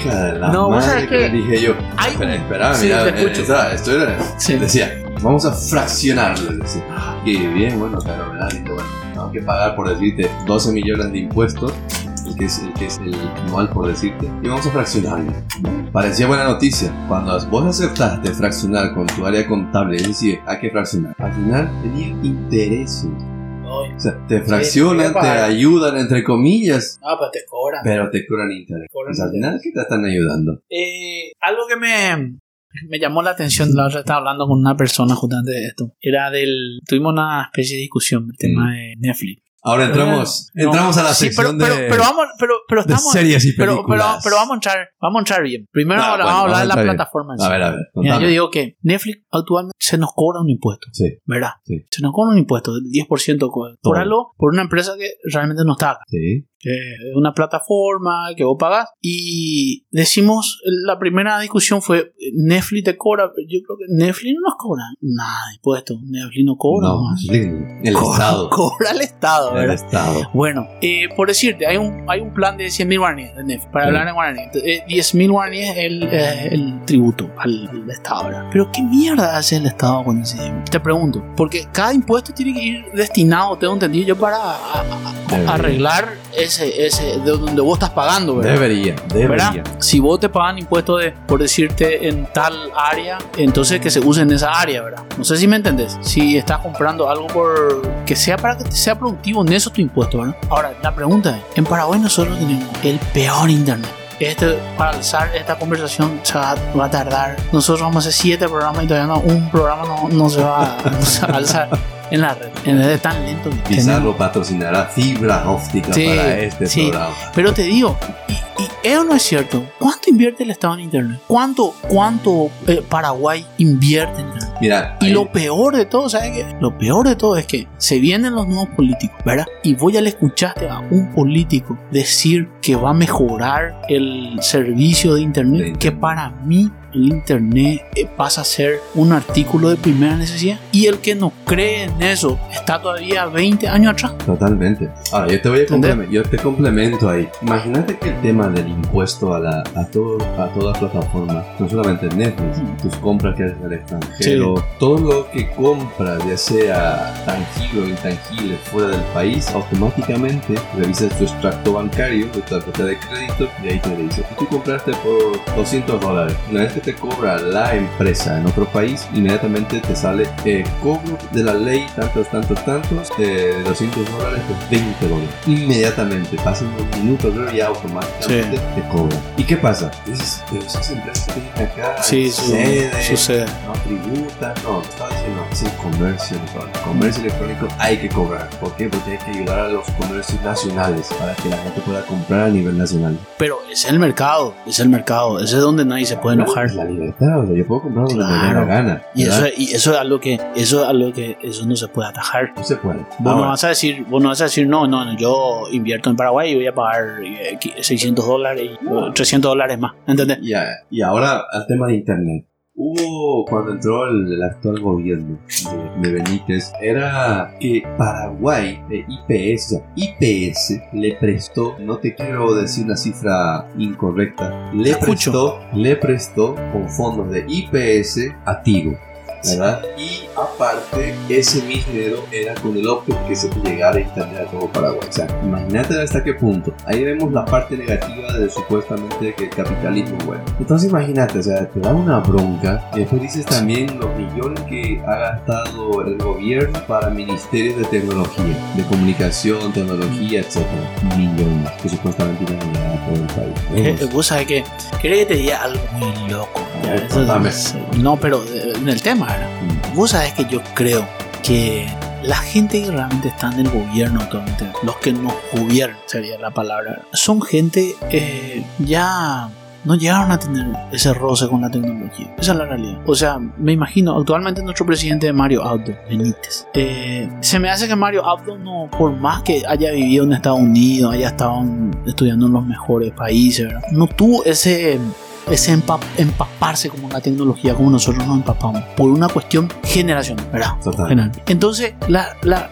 Speaker 3: Hija de la
Speaker 2: No, vos
Speaker 3: madre
Speaker 2: sabés
Speaker 3: que
Speaker 2: que
Speaker 3: dije yo.
Speaker 2: hay
Speaker 3: Espera, espera,
Speaker 2: Sí,
Speaker 3: mira,
Speaker 2: te
Speaker 3: eh,
Speaker 2: escucho.
Speaker 3: esa- esto era-
Speaker 2: Sí.
Speaker 3: decía, vamos a fraccionarle, decía. Y bien, bueno, fenomenal, y bueno, tengo que pagar por decirte 12 millones de impuestos, el que es el, que es el anual por decirte, y vamos a fraccionarle. Parecía buena noticia. Cuando vos aceptaste fraccionar con tu área contable, es decir, hay que fraccionar, al final tenía intereses.
Speaker 2: Ay,
Speaker 3: O sea, te fraccionan, te ayudan, entre comillas,
Speaker 2: Ah, pues te cobran.
Speaker 3: pero te cobran interés.
Speaker 2: Cobran
Speaker 3: Pues al final, ¿qué te están ayudando?
Speaker 2: Eh, algo que me, me llamó la atención, la otra estaba hablando con una persona justamente de esto. Era del. Tuvimos una especie de discusión del tema de Netflix.
Speaker 3: Ahora entramos,
Speaker 2: No,
Speaker 3: entramos a la
Speaker 2: sí,
Speaker 3: sección
Speaker 2: pero,
Speaker 3: de,
Speaker 2: pero, pero vamos, pero, pero
Speaker 3: de
Speaker 2: estamos.
Speaker 3: series y
Speaker 2: pero,
Speaker 3: películas.
Speaker 2: pero, pero vamos a entrar, vamos a entrar bien. Primero
Speaker 3: Ah,
Speaker 2: vamos
Speaker 3: bueno,
Speaker 2: a hablar de la
Speaker 3: bien.
Speaker 2: plataforma. en sí.
Speaker 3: A ver, a ver,
Speaker 2: Mira, yo digo que Netflix actualmente se nos cobra un impuesto,
Speaker 3: Sí,
Speaker 2: ¿verdad?
Speaker 3: Sí.
Speaker 2: Se nos cobra un impuesto del 10% co- por
Speaker 3: Todo.
Speaker 2: algo, por una empresa que realmente no está acá.
Speaker 3: sí.
Speaker 2: que es una plataforma que vos pagás y decimos la primera discusión fue Netflix te cobra yo creo que Netflix no nos cobra nada de impuestos Netflix no cobra
Speaker 3: No,
Speaker 2: más.
Speaker 3: El
Speaker 2: Cobra-
Speaker 3: Estado.
Speaker 2: cobra el Estado
Speaker 3: El
Speaker 2: ¿verdad?
Speaker 3: Estado.
Speaker 2: bueno eh, por decirte hay un hay un plan de 100 mil guaraníes de Netflix para hablar en guaraní Eh, 10 mil guaraníes es el, eh, el tributo al, al Estado ¿verdad? pero qué mierda hace el Estado con ese te pregunto porque cada impuesto tiene que ir destinado tengo entendido yo para a- a- arreglar ese, ese de donde vos estás pagando, ¿verdad?
Speaker 3: Debería, debería.
Speaker 2: ¿Verdad? Si vos te pagan impuestos de, por decirte, en tal área, entonces que se use en esa área, ¿verdad? No sé si me entendés. Si estás comprando algo por que sea para que sea productivo, en eso tu impuesto, ¿verdad? Ahora, la pregunta es, en Paraguay nosotros tenemos el peor internet. Este, para alzar esta conversación se va, va a tardar. Nosotros vamos a hacer siete programas y todavía no, un programa no, no se va a [laughs] alzar en la red. En es tan lento
Speaker 3: lo patrocinará fibra óptica
Speaker 2: Sí,
Speaker 3: para este
Speaker 2: sí.
Speaker 3: programa.
Speaker 2: Pero te digo, y, y ¿es o no es cierto? ¿Cuánto invierte el Estado en Internet? ¿Cuánto, cuánto eh, Paraguay invierte en Internet?
Speaker 3: Mira,
Speaker 2: Y
Speaker 3: ahí-
Speaker 2: lo peor de todo, ¿sabes qué? Lo peor de todo es que se vienen los nuevos políticos, ¿verdad? Y vos ya le escuchaste a un político decir que va a mejorar el servicio de Internet,
Speaker 3: De Internet.
Speaker 2: que para mí el Internet eh, pasa a ser un artículo de primera necesidad. Y el que no cree en eso está todavía 20 años atrás.
Speaker 3: Totalmente. Ahora, yo te voy a complementar, yo te complemento ahí. Imagínate que el tema del impuesto a la a todo a toda plataforma, no solamente Netflix,
Speaker 2: Mm.
Speaker 3: tus compras que haces al extranjero, pero todo lo que compras, ya sea tangible o intangible, fuera del país, automáticamente revisas tu extracto bancario de tu tarjeta de crédito y ahí te dice, tú compraste por 200 dólares. Una vez que te cobra la empresa en otro país, inmediatamente te sale el cobro de la ley, tantos, tantos, tantos, de 200 dólares por 20 dólares. Inmediatamente, pasan unos minutos, creo, y automáticamente te cobran. ¿Y qué pasa? Dices, pero esas empresas que tienen acá,
Speaker 2: Sí, su-
Speaker 3: sede,
Speaker 2: sucede.
Speaker 3: no tributan, no, está diciendo, es el comercio electrónico. Comercio electrónico hay que cobrar. ¿Por qué? Porque hay que ayudar a los comercios nacionales para que la gente pueda comprar a nivel nacional.
Speaker 2: Pero es el mercado, es el mercado, ese es donde nadie se puede enojar.
Speaker 3: Es la libertad, o sea, yo puedo comprar me dé la
Speaker 2: Claro.
Speaker 3: gana.
Speaker 2: Y eso, y eso es algo que, eso es algo que, eso no se puede atajar.
Speaker 3: no se puede.
Speaker 2: Vos no vas a decir, vos no vas a decir, no, no, no, yo invierto en Paraguay y voy a pagar eh, 600 dólares y eh, 300 dólares más, ¿entendés?
Speaker 3: y, a- y ahora al tema de internet. Hubo cuando entró el, el actual gobierno de, de Benítez, era que Paraguay, eh, IPS, o sea, IPS le prestó, no te quiero decir una cifra incorrecta, le prestó, le prestó con fondos de IPS a Tigo. ¿Verdad? Y aparte, ese mismo dinero era con el objetivo que se puede llegar a internet a todo Paraguay. O sea, imagínate hasta qué punto. Ahí vemos la parte negativa de supuestamente que el capitalismo bueno. Entonces imagínate, o sea, te da una bronca y después dices también los millones que ha gastado el gobierno para ministerios de tecnología, de comunicación, tecnología, etc. Millones que supuestamente iban a llegar a todo el país.
Speaker 2: Eh, Vos sabés que, querés que te diga algo muy loco. No, pero eh, en el tema, ¿verdad? Vos sabés que yo creo que la gente que realmente está en el gobierno actualmente, los que nos gobiernan, sería la palabra, son gente eh, ya no llegaron a tener ese roce con la tecnología. Esa es la realidad. O sea, me imagino, actualmente nuestro presidente es Mario Abdo Benítez. Eh, se me hace que Mario Abdo no, por más que haya vivido en Estados Unidos, haya estado en- estudiando en los mejores países, ¿verdad? no tuvo ese ese empa- empaparse como la tecnología como nosotros nos empapamos por una cuestión generacional, ¿verdad?
Speaker 3: Total.
Speaker 2: Entonces, la, la-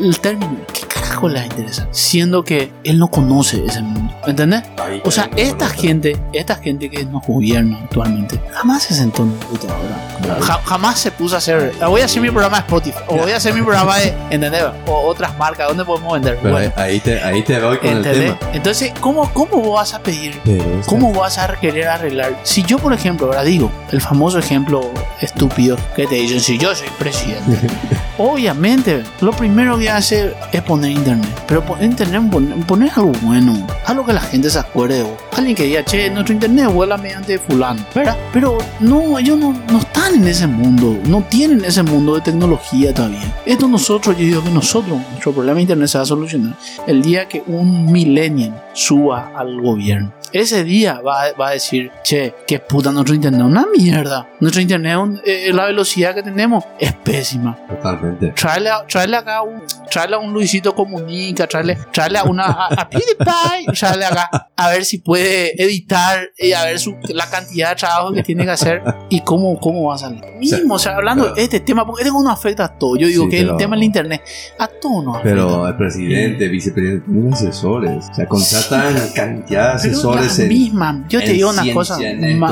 Speaker 2: el término, ¿qué carajo le interesa? Siendo que él no conoce ese mundo, ¿entendés?
Speaker 3: Ahí
Speaker 2: O sea, esta gente, esta gente que nos gobierna actualmente, jamás se sentó en computadora.
Speaker 3: Claro.
Speaker 2: Ja- jamás se puso a hacer, voy a hacer mi programa de Spotify, o voy a hacer mi programa de, ¿entendés? O otras marcas, ¿dónde podemos vender?
Speaker 3: Pero
Speaker 2: Bueno,
Speaker 3: ahí, te, ahí te voy con el
Speaker 2: ¿entendés?
Speaker 3: tema.
Speaker 2: Entonces, ¿cómo, ¿cómo vas a pedir ¿Cómo vas a querer arreglar? Si yo, por ejemplo, ahora digo, el famoso ejemplo estúpido que te dicen, si yo soy presidente, [laughs] obviamente lo primero que hacer es poner internet. Pero poner internet, pon- poner algo bueno, algo que la gente se acuerde. Alguien que diga, che, nuestro internet vuela mediante fulano, ¿verdad? Pero no, ellos no, no están en ese mundo, no tienen ese mundo de tecnología todavía. Esto nosotros, yo digo que nosotros, nuestro problema de internet se va a solucionar el día que un millennial suba al gobierno. Ese día va, a- va a decir, che, qué puta nuestro internet, una mierda. Nuestro internet, un- eh, la velocidad que tenemos es pésima.
Speaker 3: Totalmente.
Speaker 2: Tráele, tráele acá un, tráele a un Luisito Comunica, tráele, tráele a una a, a PewDiePie, [laughs] tráele acá a ver si puede editar y a ver su, la cantidad de trabajo que tiene que hacer y cómo, cómo va a salir. Mismo, o sea, hablando
Speaker 3: pero-
Speaker 2: de este tema, porque este nos afecta a todo. Yo digo
Speaker 3: Sí,
Speaker 2: que
Speaker 3: pero-
Speaker 2: el tema del internet a todos nos afecta.
Speaker 3: Pero el presidente, vicepresidente, tienen asesores. O sea, contratan cantidad de asesores
Speaker 2: la
Speaker 3: en,
Speaker 2: misma, yo te digo una cosa, ma-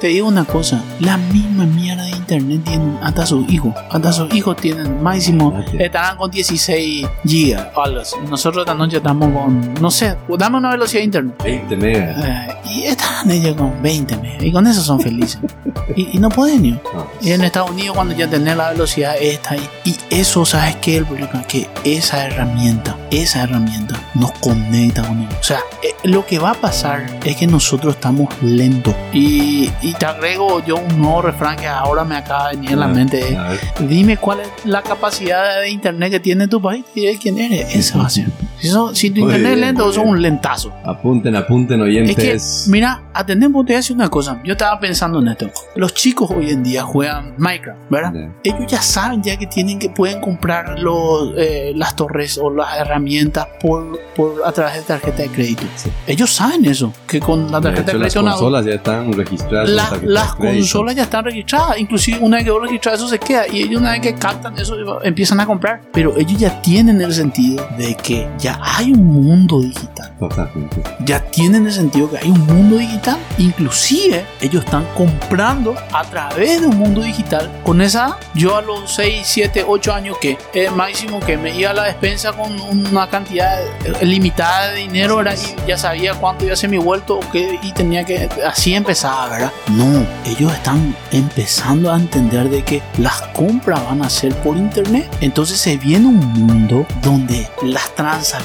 Speaker 2: te digo una cosa, la misma mierda internet tienen hasta sus hijos, hasta sus hijos tienen máximo, estarán con 16 gigas o algo así. Nosotros esta noche estamos con, no sé, dame una velocidad de internet.
Speaker 3: 20 megas.
Speaker 2: Eh, y están ellos con 20 megas y con eso son felices. y, y no pueden ir.
Speaker 3: No.
Speaker 2: Y en Estados Unidos cuando ya tenés la velocidad esta y, y eso, ¿sabes qué? El problema que esa herramienta, esa herramienta nos conecta con ellos. O sea, eh, lo que va a pasar es que nosotros estamos lentos. Y, y te agrego yo un nuevo refrán que ahora me venir en la
Speaker 3: Ah,
Speaker 2: mente. Dime cuál es la capacidad de internet que tiene tu país y quién eres. Esa va a ser. Si, so- si tu internet es
Speaker 3: bien,
Speaker 2: lento,
Speaker 3: muy
Speaker 2: sos un lentazo.
Speaker 3: Apunten, apunten,
Speaker 2: Es
Speaker 3: oyentes.
Speaker 2: que, mira, atendemos, te voy a decir una cosa. Yo estaba pensando en esto. Los chicos hoy en día juegan Minecraft, ¿verdad?
Speaker 3: Ya.
Speaker 2: Ellos ya saben ya que tienen que pueden comprar los, eh, las torres o las herramientas por, por a través de tarjeta de crédito.
Speaker 3: Sí.
Speaker 2: Ellos saben eso, que con la
Speaker 3: De
Speaker 2: tarjeta
Speaker 3: hecho,
Speaker 2: de
Speaker 3: las
Speaker 2: crédito una-
Speaker 3: consolas ya están registradas.
Speaker 2: la- las
Speaker 3: de
Speaker 2: consolas ya están registradas, inclusive una vez que vos registras eso se queda y ellos una vez que captan eso empiezan a comprar, pero ellos ya tienen el sentido de que ya ya hay un mundo digital.
Speaker 3: Totalmente.
Speaker 2: Ya tienen el sentido que hay un mundo digital. Inclusive ellos están comprando a través de un mundo digital. Con esa, yo a los 6, 7, 8 años que el máximo que me iba a la despensa con una cantidad limitada de dinero ¿verdad? y ya sabía cuánto iba a ser mi vuelto qué, y tenía que... Así empezaba, ¿verdad? No, ellos están empezando a entender de que las compras van a ser por internet. Entonces se viene un mundo donde las transacciones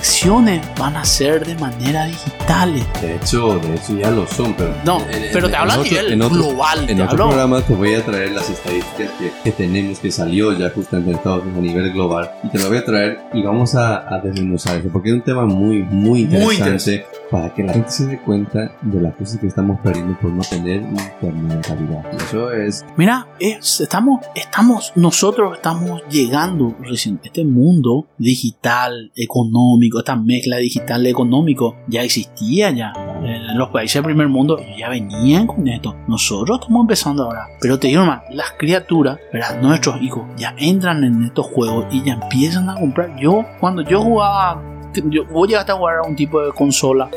Speaker 2: van a ser de manera digitales.
Speaker 3: De hecho, de hecho ya lo son, pero...
Speaker 2: No,
Speaker 3: en-
Speaker 2: pero
Speaker 3: en-
Speaker 2: te hablo a nivel
Speaker 3: otro-
Speaker 2: global.
Speaker 3: En otro
Speaker 2: hablo-
Speaker 3: programa te voy a traer las estadísticas que, que tenemos, que salió ya justamente en Estados Unidos a nivel global. Y te lo voy a traer y vamos a, a desmenuzar eso, porque es un tema muy, muy
Speaker 2: Muy
Speaker 3: interesante para que la gente se dé cuenta de las cosas que estamos perdiendo por no tener internet de calidad. Y eso es...
Speaker 2: Mira, es- estamos, estamos, nosotros estamos llegando recién. Este mundo digital, económico, esta mezcla digital económico ya existía ya. En los países del primer mundo ya venían con esto. Nosotros estamos empezando ahora. Pero te digo más, las criaturas, ¿verdad? nuestros hijos, ya entran en estos juegos y ya empiezan a comprar. Yo, cuando yo jugaba, yo, vos llegaste a jugar a un tipo de consola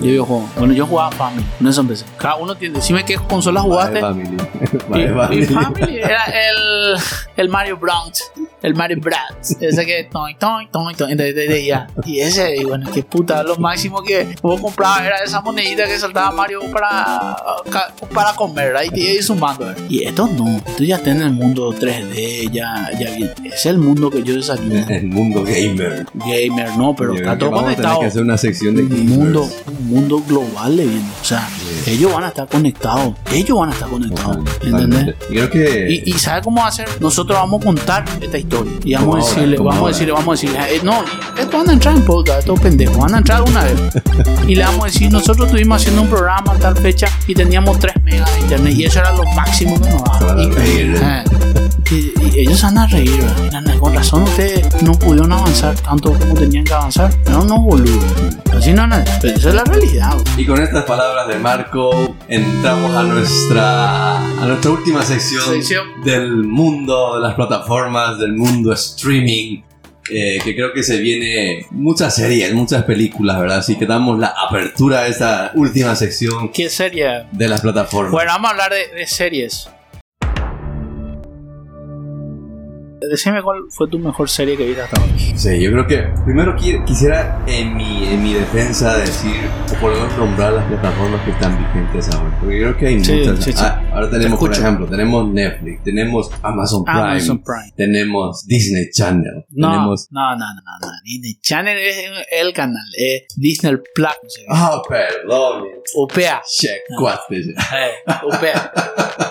Speaker 2: de videojuego. Bueno, yo jugaba Family, con eso empecé. Cada uno tiene, decime qué consola jugaste.
Speaker 3: Family. [laughs]
Speaker 2: Mi
Speaker 3: family.
Speaker 2: era el, el Mario Bros. El Mario Bros. Ese que toy, toy, toy, toy, de- de- de- ya. Y ese, y bueno, qué puta, lo máximo que vos comprabas era esa monedita que saltaba Mario para, para comer, ¿verdad? Y ibas sumando, ¿verdad? Y esto no, tú ya estás en el mundo 3D, ya, ya es el mundo que yo desayuno. [laughs]
Speaker 3: El mundo gamer.
Speaker 2: Gamer, no, pero está todo conectado
Speaker 3: que hacer una sección de
Speaker 2: un mundo, un mundo global le viene. O sea, ellos van a estar conectados. Ellos van a estar conectados. ¿Entendés?
Speaker 3: Totalmente. Y creo que...
Speaker 2: Y, y ¿sabe cómo va a ser? Nosotros vamos a contar esta historia. Y vamos a
Speaker 3: ahora,
Speaker 2: decirle, vamos a decirle, vamos a decirle, eh, no, estos van a entrar en podcast, estos pendejos, van a entrar una vez. [laughs] Y le vamos a decir, nosotros estuvimos haciendo un programa a tal fecha y teníamos 3 megas de internet y eso era lo máximo que nos daba. [laughs] Y, y- ellos van a reír, ¿verdad? Con razón ustedes no pudieron avanzar tanto como tenían que avanzar. No, no, boludo. Así no, no, pero esa es la realidad.
Speaker 3: Y con estas palabras de Marco entramos a nuestra a nuestra última sección,
Speaker 2: Sección.
Speaker 3: del mundo de las plataformas, del mundo streaming. eh, que creo que se viene muchas series, muchas películas, ¿verdad? Así que damos la apertura a esta última sección
Speaker 2: ¿Qué serie?
Speaker 3: de las plataformas.
Speaker 2: Bueno, vamos a hablar de, de series. Decime cuál fue tu mejor serie que viste hasta ahora.
Speaker 3: Sí, yo creo que primero qui- quisiera en mi, en mi defensa decir, o por lo menos nombrar las plataformas que están vigentes ahora. Porque creo que hay
Speaker 2: Sí,
Speaker 3: muchas.
Speaker 2: sí, sí.
Speaker 3: Ah, ahora
Speaker 2: Te
Speaker 3: tenemos, por ejemplo, tenemos Netflix, tenemos Amazon Prime,
Speaker 2: Amazon Prime.
Speaker 3: tenemos Disney Channel,
Speaker 2: No,
Speaker 3: tenemos...
Speaker 2: no, no, no, no. Disney Channel es el canal. Es Disney Plus.
Speaker 3: Ah, perdón.
Speaker 2: UPA.
Speaker 3: Check, cuate.
Speaker 2: Eh, UPA.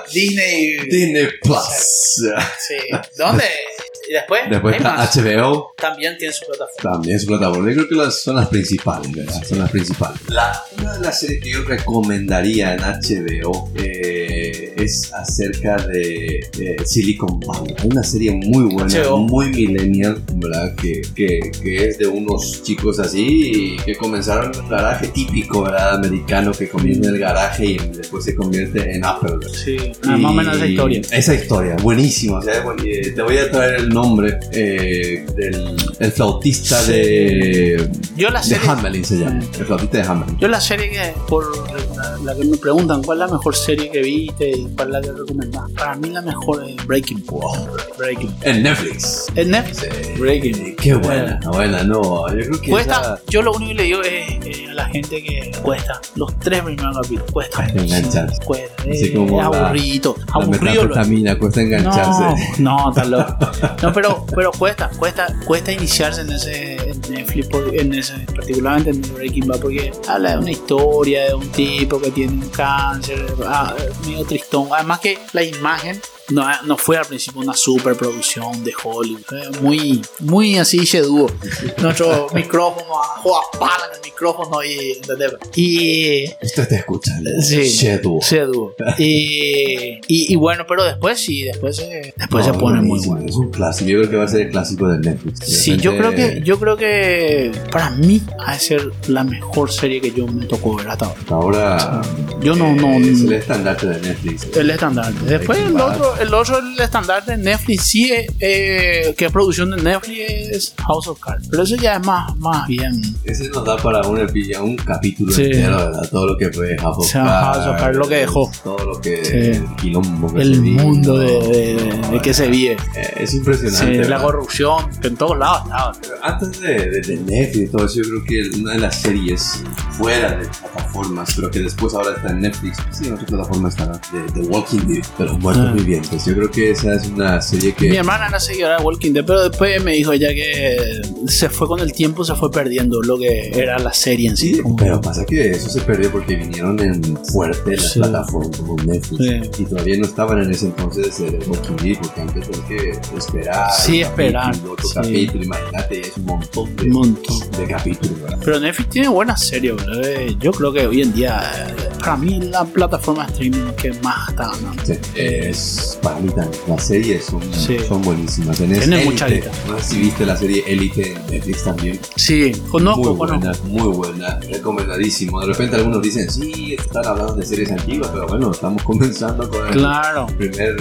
Speaker 2: [laughs] Disney.
Speaker 3: Disney Plus.
Speaker 2: Sí. ¿Dónde? Y después,
Speaker 3: Después está
Speaker 2: más.
Speaker 3: HBO,
Speaker 2: También tiene su plataforma.
Speaker 3: también su plataforma. Yo creo que las, son las principales, ¿verdad? Son las principales. La, una de las series que yo recomendaría en HBO eh, es acerca de, de Silicon Valley. Hay una serie muy buena,
Speaker 2: HBO.
Speaker 3: muy millennial, ¿verdad? Que, que, que es de unos chicos así que comenzaron en un garaje típico, ¿verdad? Americano que comienza en el garaje y después se convierte en Apple. ¿verdad?
Speaker 2: Sí, ah, más o menos esa historia.
Speaker 3: Esa historia, buenísima. o sea, eh, te voy a traer el nombre eh, del el flautista de,
Speaker 2: Yo la
Speaker 3: de
Speaker 2: serie.
Speaker 3: Hamelin, se llama. El flautista de Hamelin.
Speaker 2: Yo la serie por la, la que me preguntan cuál es la mejor serie que viste y cuál es la que recomendás. Para mí la mejor es Breaking Bad. Breaking.
Speaker 3: En Netflix.
Speaker 2: ¿Es Netflix? Breaking.
Speaker 3: Qué buena, buena, no. Yo creo que
Speaker 2: Cuesta,
Speaker 3: esa-
Speaker 2: yo lo único que le digo es eh, a la gente que cuesta los tres primeros capítulos. Cuesta.
Speaker 3: Engancharse.
Speaker 2: Cuesta. Eh,
Speaker 3: como la-
Speaker 2: aburrido.
Speaker 3: la
Speaker 2: Aburrido. lo-
Speaker 3: metanfetamina cuesta engancharse.
Speaker 2: No, no, está loco. [laughs] No, pero, pero cuesta, cuesta, cuesta iniciarse en ese en Netflix, en ese, particularmente en Breaking Bad, porque habla de una historia de un tipo que tiene un cáncer, ah, medio tristón. Además que la imagen no, no fue al principio una superproducción de Hollywood, muy, muy así dúo. Nuestro micrófono, joda pala en el micrófono y, ¿entendés? y
Speaker 3: Esto está escuchando.
Speaker 2: Sí. Dúo. Y, y, y bueno, pero después sí, después se, después
Speaker 3: No,
Speaker 2: se pone muy bueno.
Speaker 3: Es un clásico. Yo creo que va a ser el clásico de Netflix. De
Speaker 2: Sí, yo creo que yo creo que para mí ha de ser la mejor serie que yo me tocó ver hasta ahora.
Speaker 3: Ahora.
Speaker 2: Yo no, no,
Speaker 3: es el estandarte de Netflix.
Speaker 2: el estándar. Después el otro, el otro, el estándar de Netflix, sí, eh, que es producción de Netflix, es House of Cards. Pero eso ya es más, más bien.
Speaker 3: Ese nos da para un, un capítulo
Speaker 2: Sí.
Speaker 3: entero, ¿verdad? Todo lo que fue House of
Speaker 2: O sea,
Speaker 3: Cards,
Speaker 2: House of Cards, lo que dejó.
Speaker 3: Todo lo que.
Speaker 2: Sí.
Speaker 3: El quilombo que
Speaker 2: El mundo de, de- de que se vive.
Speaker 3: Eh, Es
Speaker 2: Sí,
Speaker 3: impresionante.
Speaker 2: la corrupción, que en todos lados estaba.
Speaker 3: Pero Antes de, Netflix y todo eso, yo creo que una de las series fuera de plataformas, pero que después ahora está en Netflix, sí, en otra plataforma está, de, de Walking Dead, de los muertos
Speaker 2: Ah.
Speaker 3: Vivientes. Yo creo que esa es una serie que...
Speaker 2: Mi hermana era seguidora de Walking Dead, pero después me dijo ella que se fue con el tiempo, se fue perdiendo lo que era la serie en sí.
Speaker 3: Sí, pero pasa que eso se perdió porque vinieron en fuerte las
Speaker 2: Sí.
Speaker 3: plataformas como Netflix
Speaker 2: Sí.
Speaker 3: y todavía no estaban en ese entonces el Walking Dead porque antes tenés que esperar
Speaker 2: Sí, esperar,
Speaker 3: capítulo, otro
Speaker 2: sí.
Speaker 3: capítulo, imagínate, es un montón de,
Speaker 2: montón.
Speaker 3: de capítulos, ¿verdad?
Speaker 2: Pero Netflix tiene buenas series, ¿verdad? Eh, Yo creo que hoy en día, eh, para mí, la plataforma de streaming que más está ganando.
Speaker 3: Sí, es para mí también. Las series son,
Speaker 2: Sí.
Speaker 3: son buenísimas. Tenés Elite.
Speaker 2: mucha guita.
Speaker 3: No sé si viste la serie Elite en Netflix también.
Speaker 2: Sí, conozco,
Speaker 3: muy
Speaker 2: conozco.
Speaker 3: buena, muy buena. Recomendadísimo. De repente algunos dicen, sí, están hablando de series antiguas, pero bueno, estamos [laughs] comenzando con el
Speaker 2: Claro.
Speaker 3: primer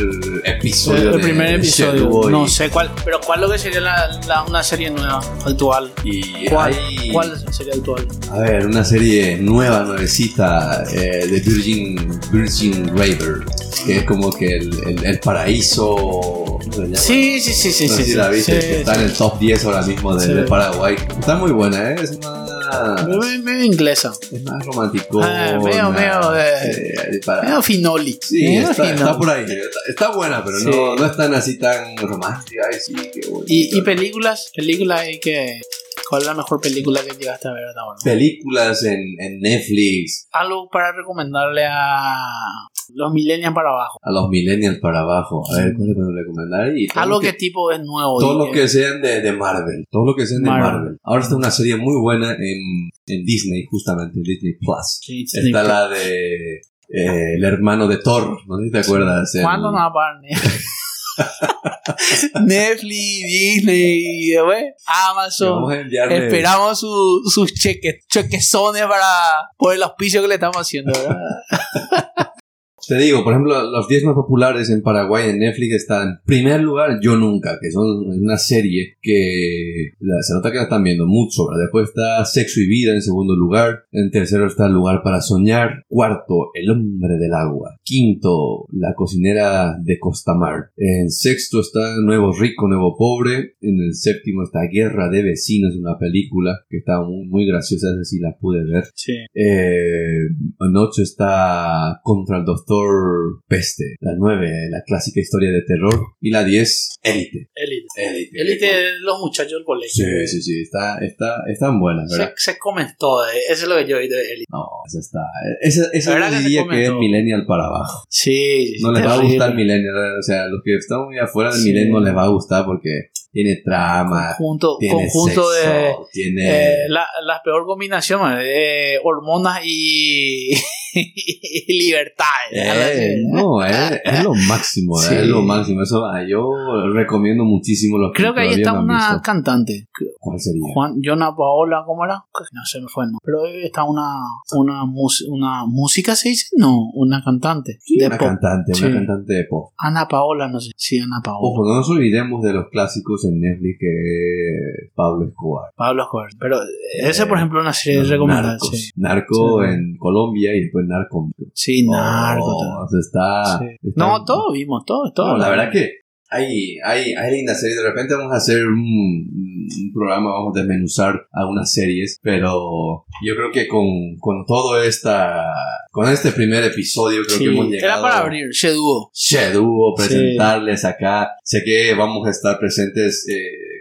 Speaker 3: episodio.
Speaker 2: El
Speaker 3: de
Speaker 2: primer episodio.
Speaker 3: Sherlock
Speaker 2: No sé cuál, pero ¿cuál lo que sería la, la- una serie nueva, actual?
Speaker 3: Y
Speaker 2: ¿Cuál,
Speaker 3: hay,
Speaker 2: ¿Cuál serie actual?
Speaker 3: a ver, una serie nueva, nuevecita eh, de Virgin, Virgin River, que es como que el, el- el paraíso.
Speaker 2: Sí, sí, sí, sí,
Speaker 3: no
Speaker 2: sí.
Speaker 3: la viste,
Speaker 2: sí,
Speaker 3: que está en el top 10 ahora mismo de, Paraguay. Está muy buena, ¿eh? es más,
Speaker 2: Medio- inglesa.
Speaker 3: es más romántico.
Speaker 2: Ah, medio- medio de-
Speaker 3: para-
Speaker 2: Medio finoli.
Speaker 3: Sí,
Speaker 2: Medio
Speaker 3: está,
Speaker 2: finoli.
Speaker 3: está por ahí. Está, está buena, pero no, no es tan así tan romántica. Ay, qué.
Speaker 2: Y, y películas, películas hay que. ¿Cuál es la mejor película que llegaste a ver hasta ahora?
Speaker 3: Películas en, en Netflix,
Speaker 2: Algo para recomendarle a los millennials para abajo.
Speaker 3: a los millennials para abajo. A ver, ¿cuál le puedo recomendar? Y
Speaker 2: Algo
Speaker 3: lo
Speaker 2: que, tipo es nuevo.
Speaker 3: Todo lo que sean de, de Marvel. Todo lo que sean de
Speaker 2: Marvel.
Speaker 3: Marvel. Ahora está una serie muy buena en, en Disney, justamente, en Disney Plus.
Speaker 2: Sí,
Speaker 3: Está
Speaker 2: sí.
Speaker 3: la de eh, el hermano de Thor, no sé si te acuerdas. el-
Speaker 2: ¿Cuándo no parar [laughs] [laughs] Netflix, Disney, Amazon. Esperamos su- sus cheques, chequezones para por el auspicio que le estamos haciendo, ¿verdad? [laughs]
Speaker 3: Te digo, por ejemplo, los 10 más populares en Paraguay en Netflix están en primer lugar Yo Nunca, que son una serie que la- se nota que la están viendo mucho. ¿verdad? Después está Sexo y Vida en segundo lugar. En tercero está El Lugar para Soñar. Cuarto, El Hombre del Agua. Quinto, La Cocinera de Costamar. En sexto está Nuevo Rico, Nuevo Pobre. En el séptimo está Guerra de Vecinos, una película que está muy, muy graciosa, esa sí la pude ver.
Speaker 2: Sí.
Speaker 3: Eh, en 8 está Contra el Doctor Peste. La 9, la clásica historia de terror. Y la 10, Élite.
Speaker 2: Elite.
Speaker 3: Élite.
Speaker 2: Elite de los muchachos del colegio.
Speaker 3: Sí, sí, sí. Está, está, están buenas,
Speaker 2: Se,
Speaker 3: ¿verdad?
Speaker 2: se comen todo, eh. eso es lo que yo he oído de Elite.
Speaker 3: No, esa está. Esa, esa yo
Speaker 2: que se
Speaker 3: diría que es. Millennial para abajo.
Speaker 2: Sí,
Speaker 3: No les va a gustar Millennial. O sea, los que están muy afuera del
Speaker 2: Sí.
Speaker 3: Millennial no les va a gustar porque tiene trama,
Speaker 2: Conjunto,
Speaker 3: tiene
Speaker 2: conjunto de
Speaker 3: sexo, tiene.
Speaker 2: eh, la, la peor combinación de hormonas y [laughs] libertad.
Speaker 3: Eh, no, es, es lo máximo, [laughs]
Speaker 2: Sí.
Speaker 3: es lo máximo. Eso ah, yo recomiendo muchísimo los
Speaker 2: Creo que ahí está
Speaker 3: no
Speaker 2: una
Speaker 3: visto.
Speaker 2: cantante.
Speaker 3: ¿Cuál sería?
Speaker 2: Juan, Jonah Paola, ¿cómo era? No se me fue, ¿no? Pero ahí está una, una, mus- una música, ¿se dice? No, una cantante.
Speaker 3: Sí,
Speaker 2: de
Speaker 3: una
Speaker 2: pop.
Speaker 3: cantante,
Speaker 2: Sí.
Speaker 3: una cantante de pop.
Speaker 2: Ana Paola, no sé. Sí, Ana Paola.
Speaker 3: Ojo, no nos olvidemos de los clásicos en Netflix que es Pablo Escobar.
Speaker 2: Pablo Escobar. Pero ese, por ejemplo, es una serie recomendada.
Speaker 3: Narcos. Narco en Colombia y después Narco.
Speaker 2: sí narco.
Speaker 3: Oh,
Speaker 2: todo.
Speaker 3: o sea, está,
Speaker 2: Sí.
Speaker 3: está-
Speaker 2: No, todo vimos, todo, todo.
Speaker 3: No, la verdad que hay, hay, hay lindas series. De repente vamos a hacer un, un programa, vamos a desmenuzar algunas series, pero yo creo que con, con todo esta, con este primer episodio creo
Speaker 2: Sí,
Speaker 3: que hemos
Speaker 2: Era
Speaker 3: llegado
Speaker 2: para abrir, Sheduo.
Speaker 3: Sheduo, presentarles acá. Sé que vamos a estar presentes eh,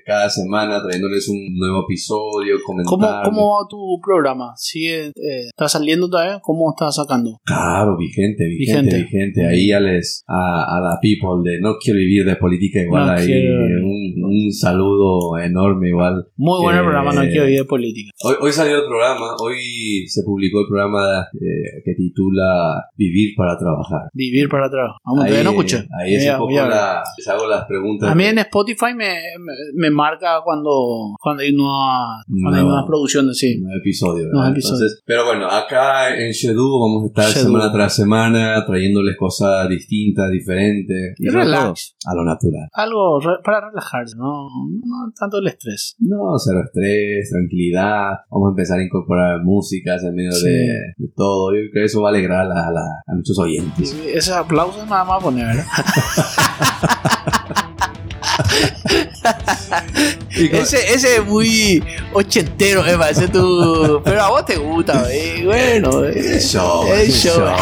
Speaker 3: cada semana trayéndoles un nuevo episodio,
Speaker 2: ¿Cómo,
Speaker 3: comentar.
Speaker 2: ¿Cómo va tu programa? ¿Sigue, eh, ¿Está saliendo todavía? ¿Cómo está sacando?
Speaker 3: Claro, vigente, vigente,
Speaker 2: Vigente.
Speaker 3: vigente. Ahí ya les, a, a la people de No Quiero Vivir de Política igual
Speaker 2: No
Speaker 3: ahí.
Speaker 2: quiero-
Speaker 3: Un, un saludo enorme igual.
Speaker 2: Muy buen
Speaker 3: Eh,
Speaker 2: programa, no quiero ir de política.
Speaker 3: Hoy, hoy salió el programa, hoy se publicó el programa eh, que titula Vivir para Trabajar.
Speaker 2: Vivir para atrás. Vamos,
Speaker 3: ahí,
Speaker 2: no escuché.
Speaker 3: Ahí es un poco la, les hago las preguntas.
Speaker 2: A mí en Spotify me, me, me marca cuando, cuando hay nuevas, cuando hay
Speaker 3: Nueva-
Speaker 2: nuevas producciones, sí.
Speaker 3: nuevo episodio, ¿verdad?
Speaker 2: Nuevo episodio.
Speaker 3: Entonces, pero bueno, acá en Shedu vamos a estar
Speaker 2: Shedu.
Speaker 3: semana tras semana trayéndoles cosas distintas, diferentes.
Speaker 2: Y relax.
Speaker 3: A lo natural.
Speaker 2: Algo re- para relajarse, no, no tanto el estrés.
Speaker 3: No, cero estrés, tranquilidad. Vamos a empezar a incorporar músicas en medio
Speaker 2: Sí.
Speaker 3: de, de todo. Yo creo que eso va a alegrar a, la- a la- a muchos oyentes.
Speaker 2: Y ese aplauso nada más poner, ¿verdad? [laughs] [laughs] Ese, ese es muy ochentero, Eva, ese tu... Pero a vos te gusta, eh, bueno. eh. El
Speaker 3: show.
Speaker 2: show. [laughs]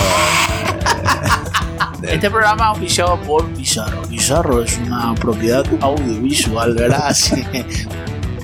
Speaker 2: Este programa es auspiciado por Pizarro. Pizarro es una propiedad audiovisual, ¿verdad?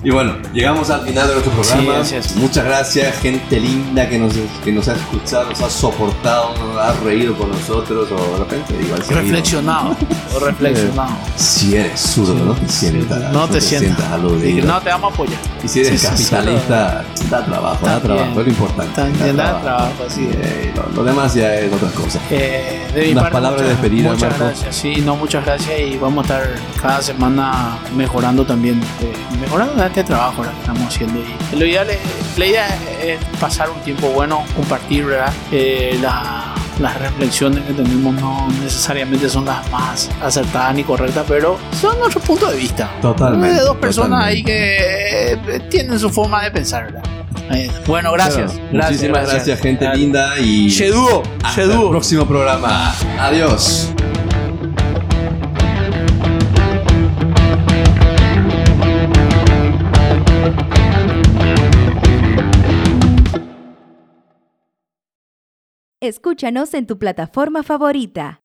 Speaker 3: Y bueno, llegamos al final de nuestro programa.
Speaker 2: Sí.
Speaker 3: Muchas gracias, gente linda que nos, que nos ha escuchado, nos ha soportado, nos ha reído con nosotros o de repente igual.
Speaker 2: Reflexionado. O reflexionado.
Speaker 3: Si eres zurdo, no te sientas.
Speaker 2: No te sientas.
Speaker 3: aludido.
Speaker 2: No te vamos a apoyar.
Speaker 3: Y si eres capitalista, da trabajo, da trabajo, es lo importante.
Speaker 2: También da trabajo, así.
Speaker 3: Eh, lo, demás ya es otra cosa.
Speaker 2: Eh, de mi
Speaker 3: Unas
Speaker 2: parte,
Speaker 3: palabras de despedida,
Speaker 2: Muchas gracias. Sí, no, muchas gracias. Y vamos a estar cada semana mejorando también. eh, mejorando este trabajo ¿verdad? que estamos haciendo. Y lo ideal es, la idea es pasar un tiempo bueno, compartir, ¿verdad? Eh, la- las reflexiones que tenemos no necesariamente son las más acertadas ni correctas, pero son nuestro punto de vista.
Speaker 3: Totalmente.
Speaker 2: De dos personas ahí
Speaker 3: totalmente.
Speaker 2: que eh, tienen su forma de pensar, ¿verdad? Ahí. Bueno, gracias.
Speaker 3: Pero,
Speaker 2: gracias
Speaker 3: Muchísimas gracias, gente
Speaker 2: Dale.
Speaker 3: linda. Y
Speaker 2: Sheduo,
Speaker 3: hasta el próximo programa. Adiós.
Speaker 1: Escúchanos en tu plataforma favorita.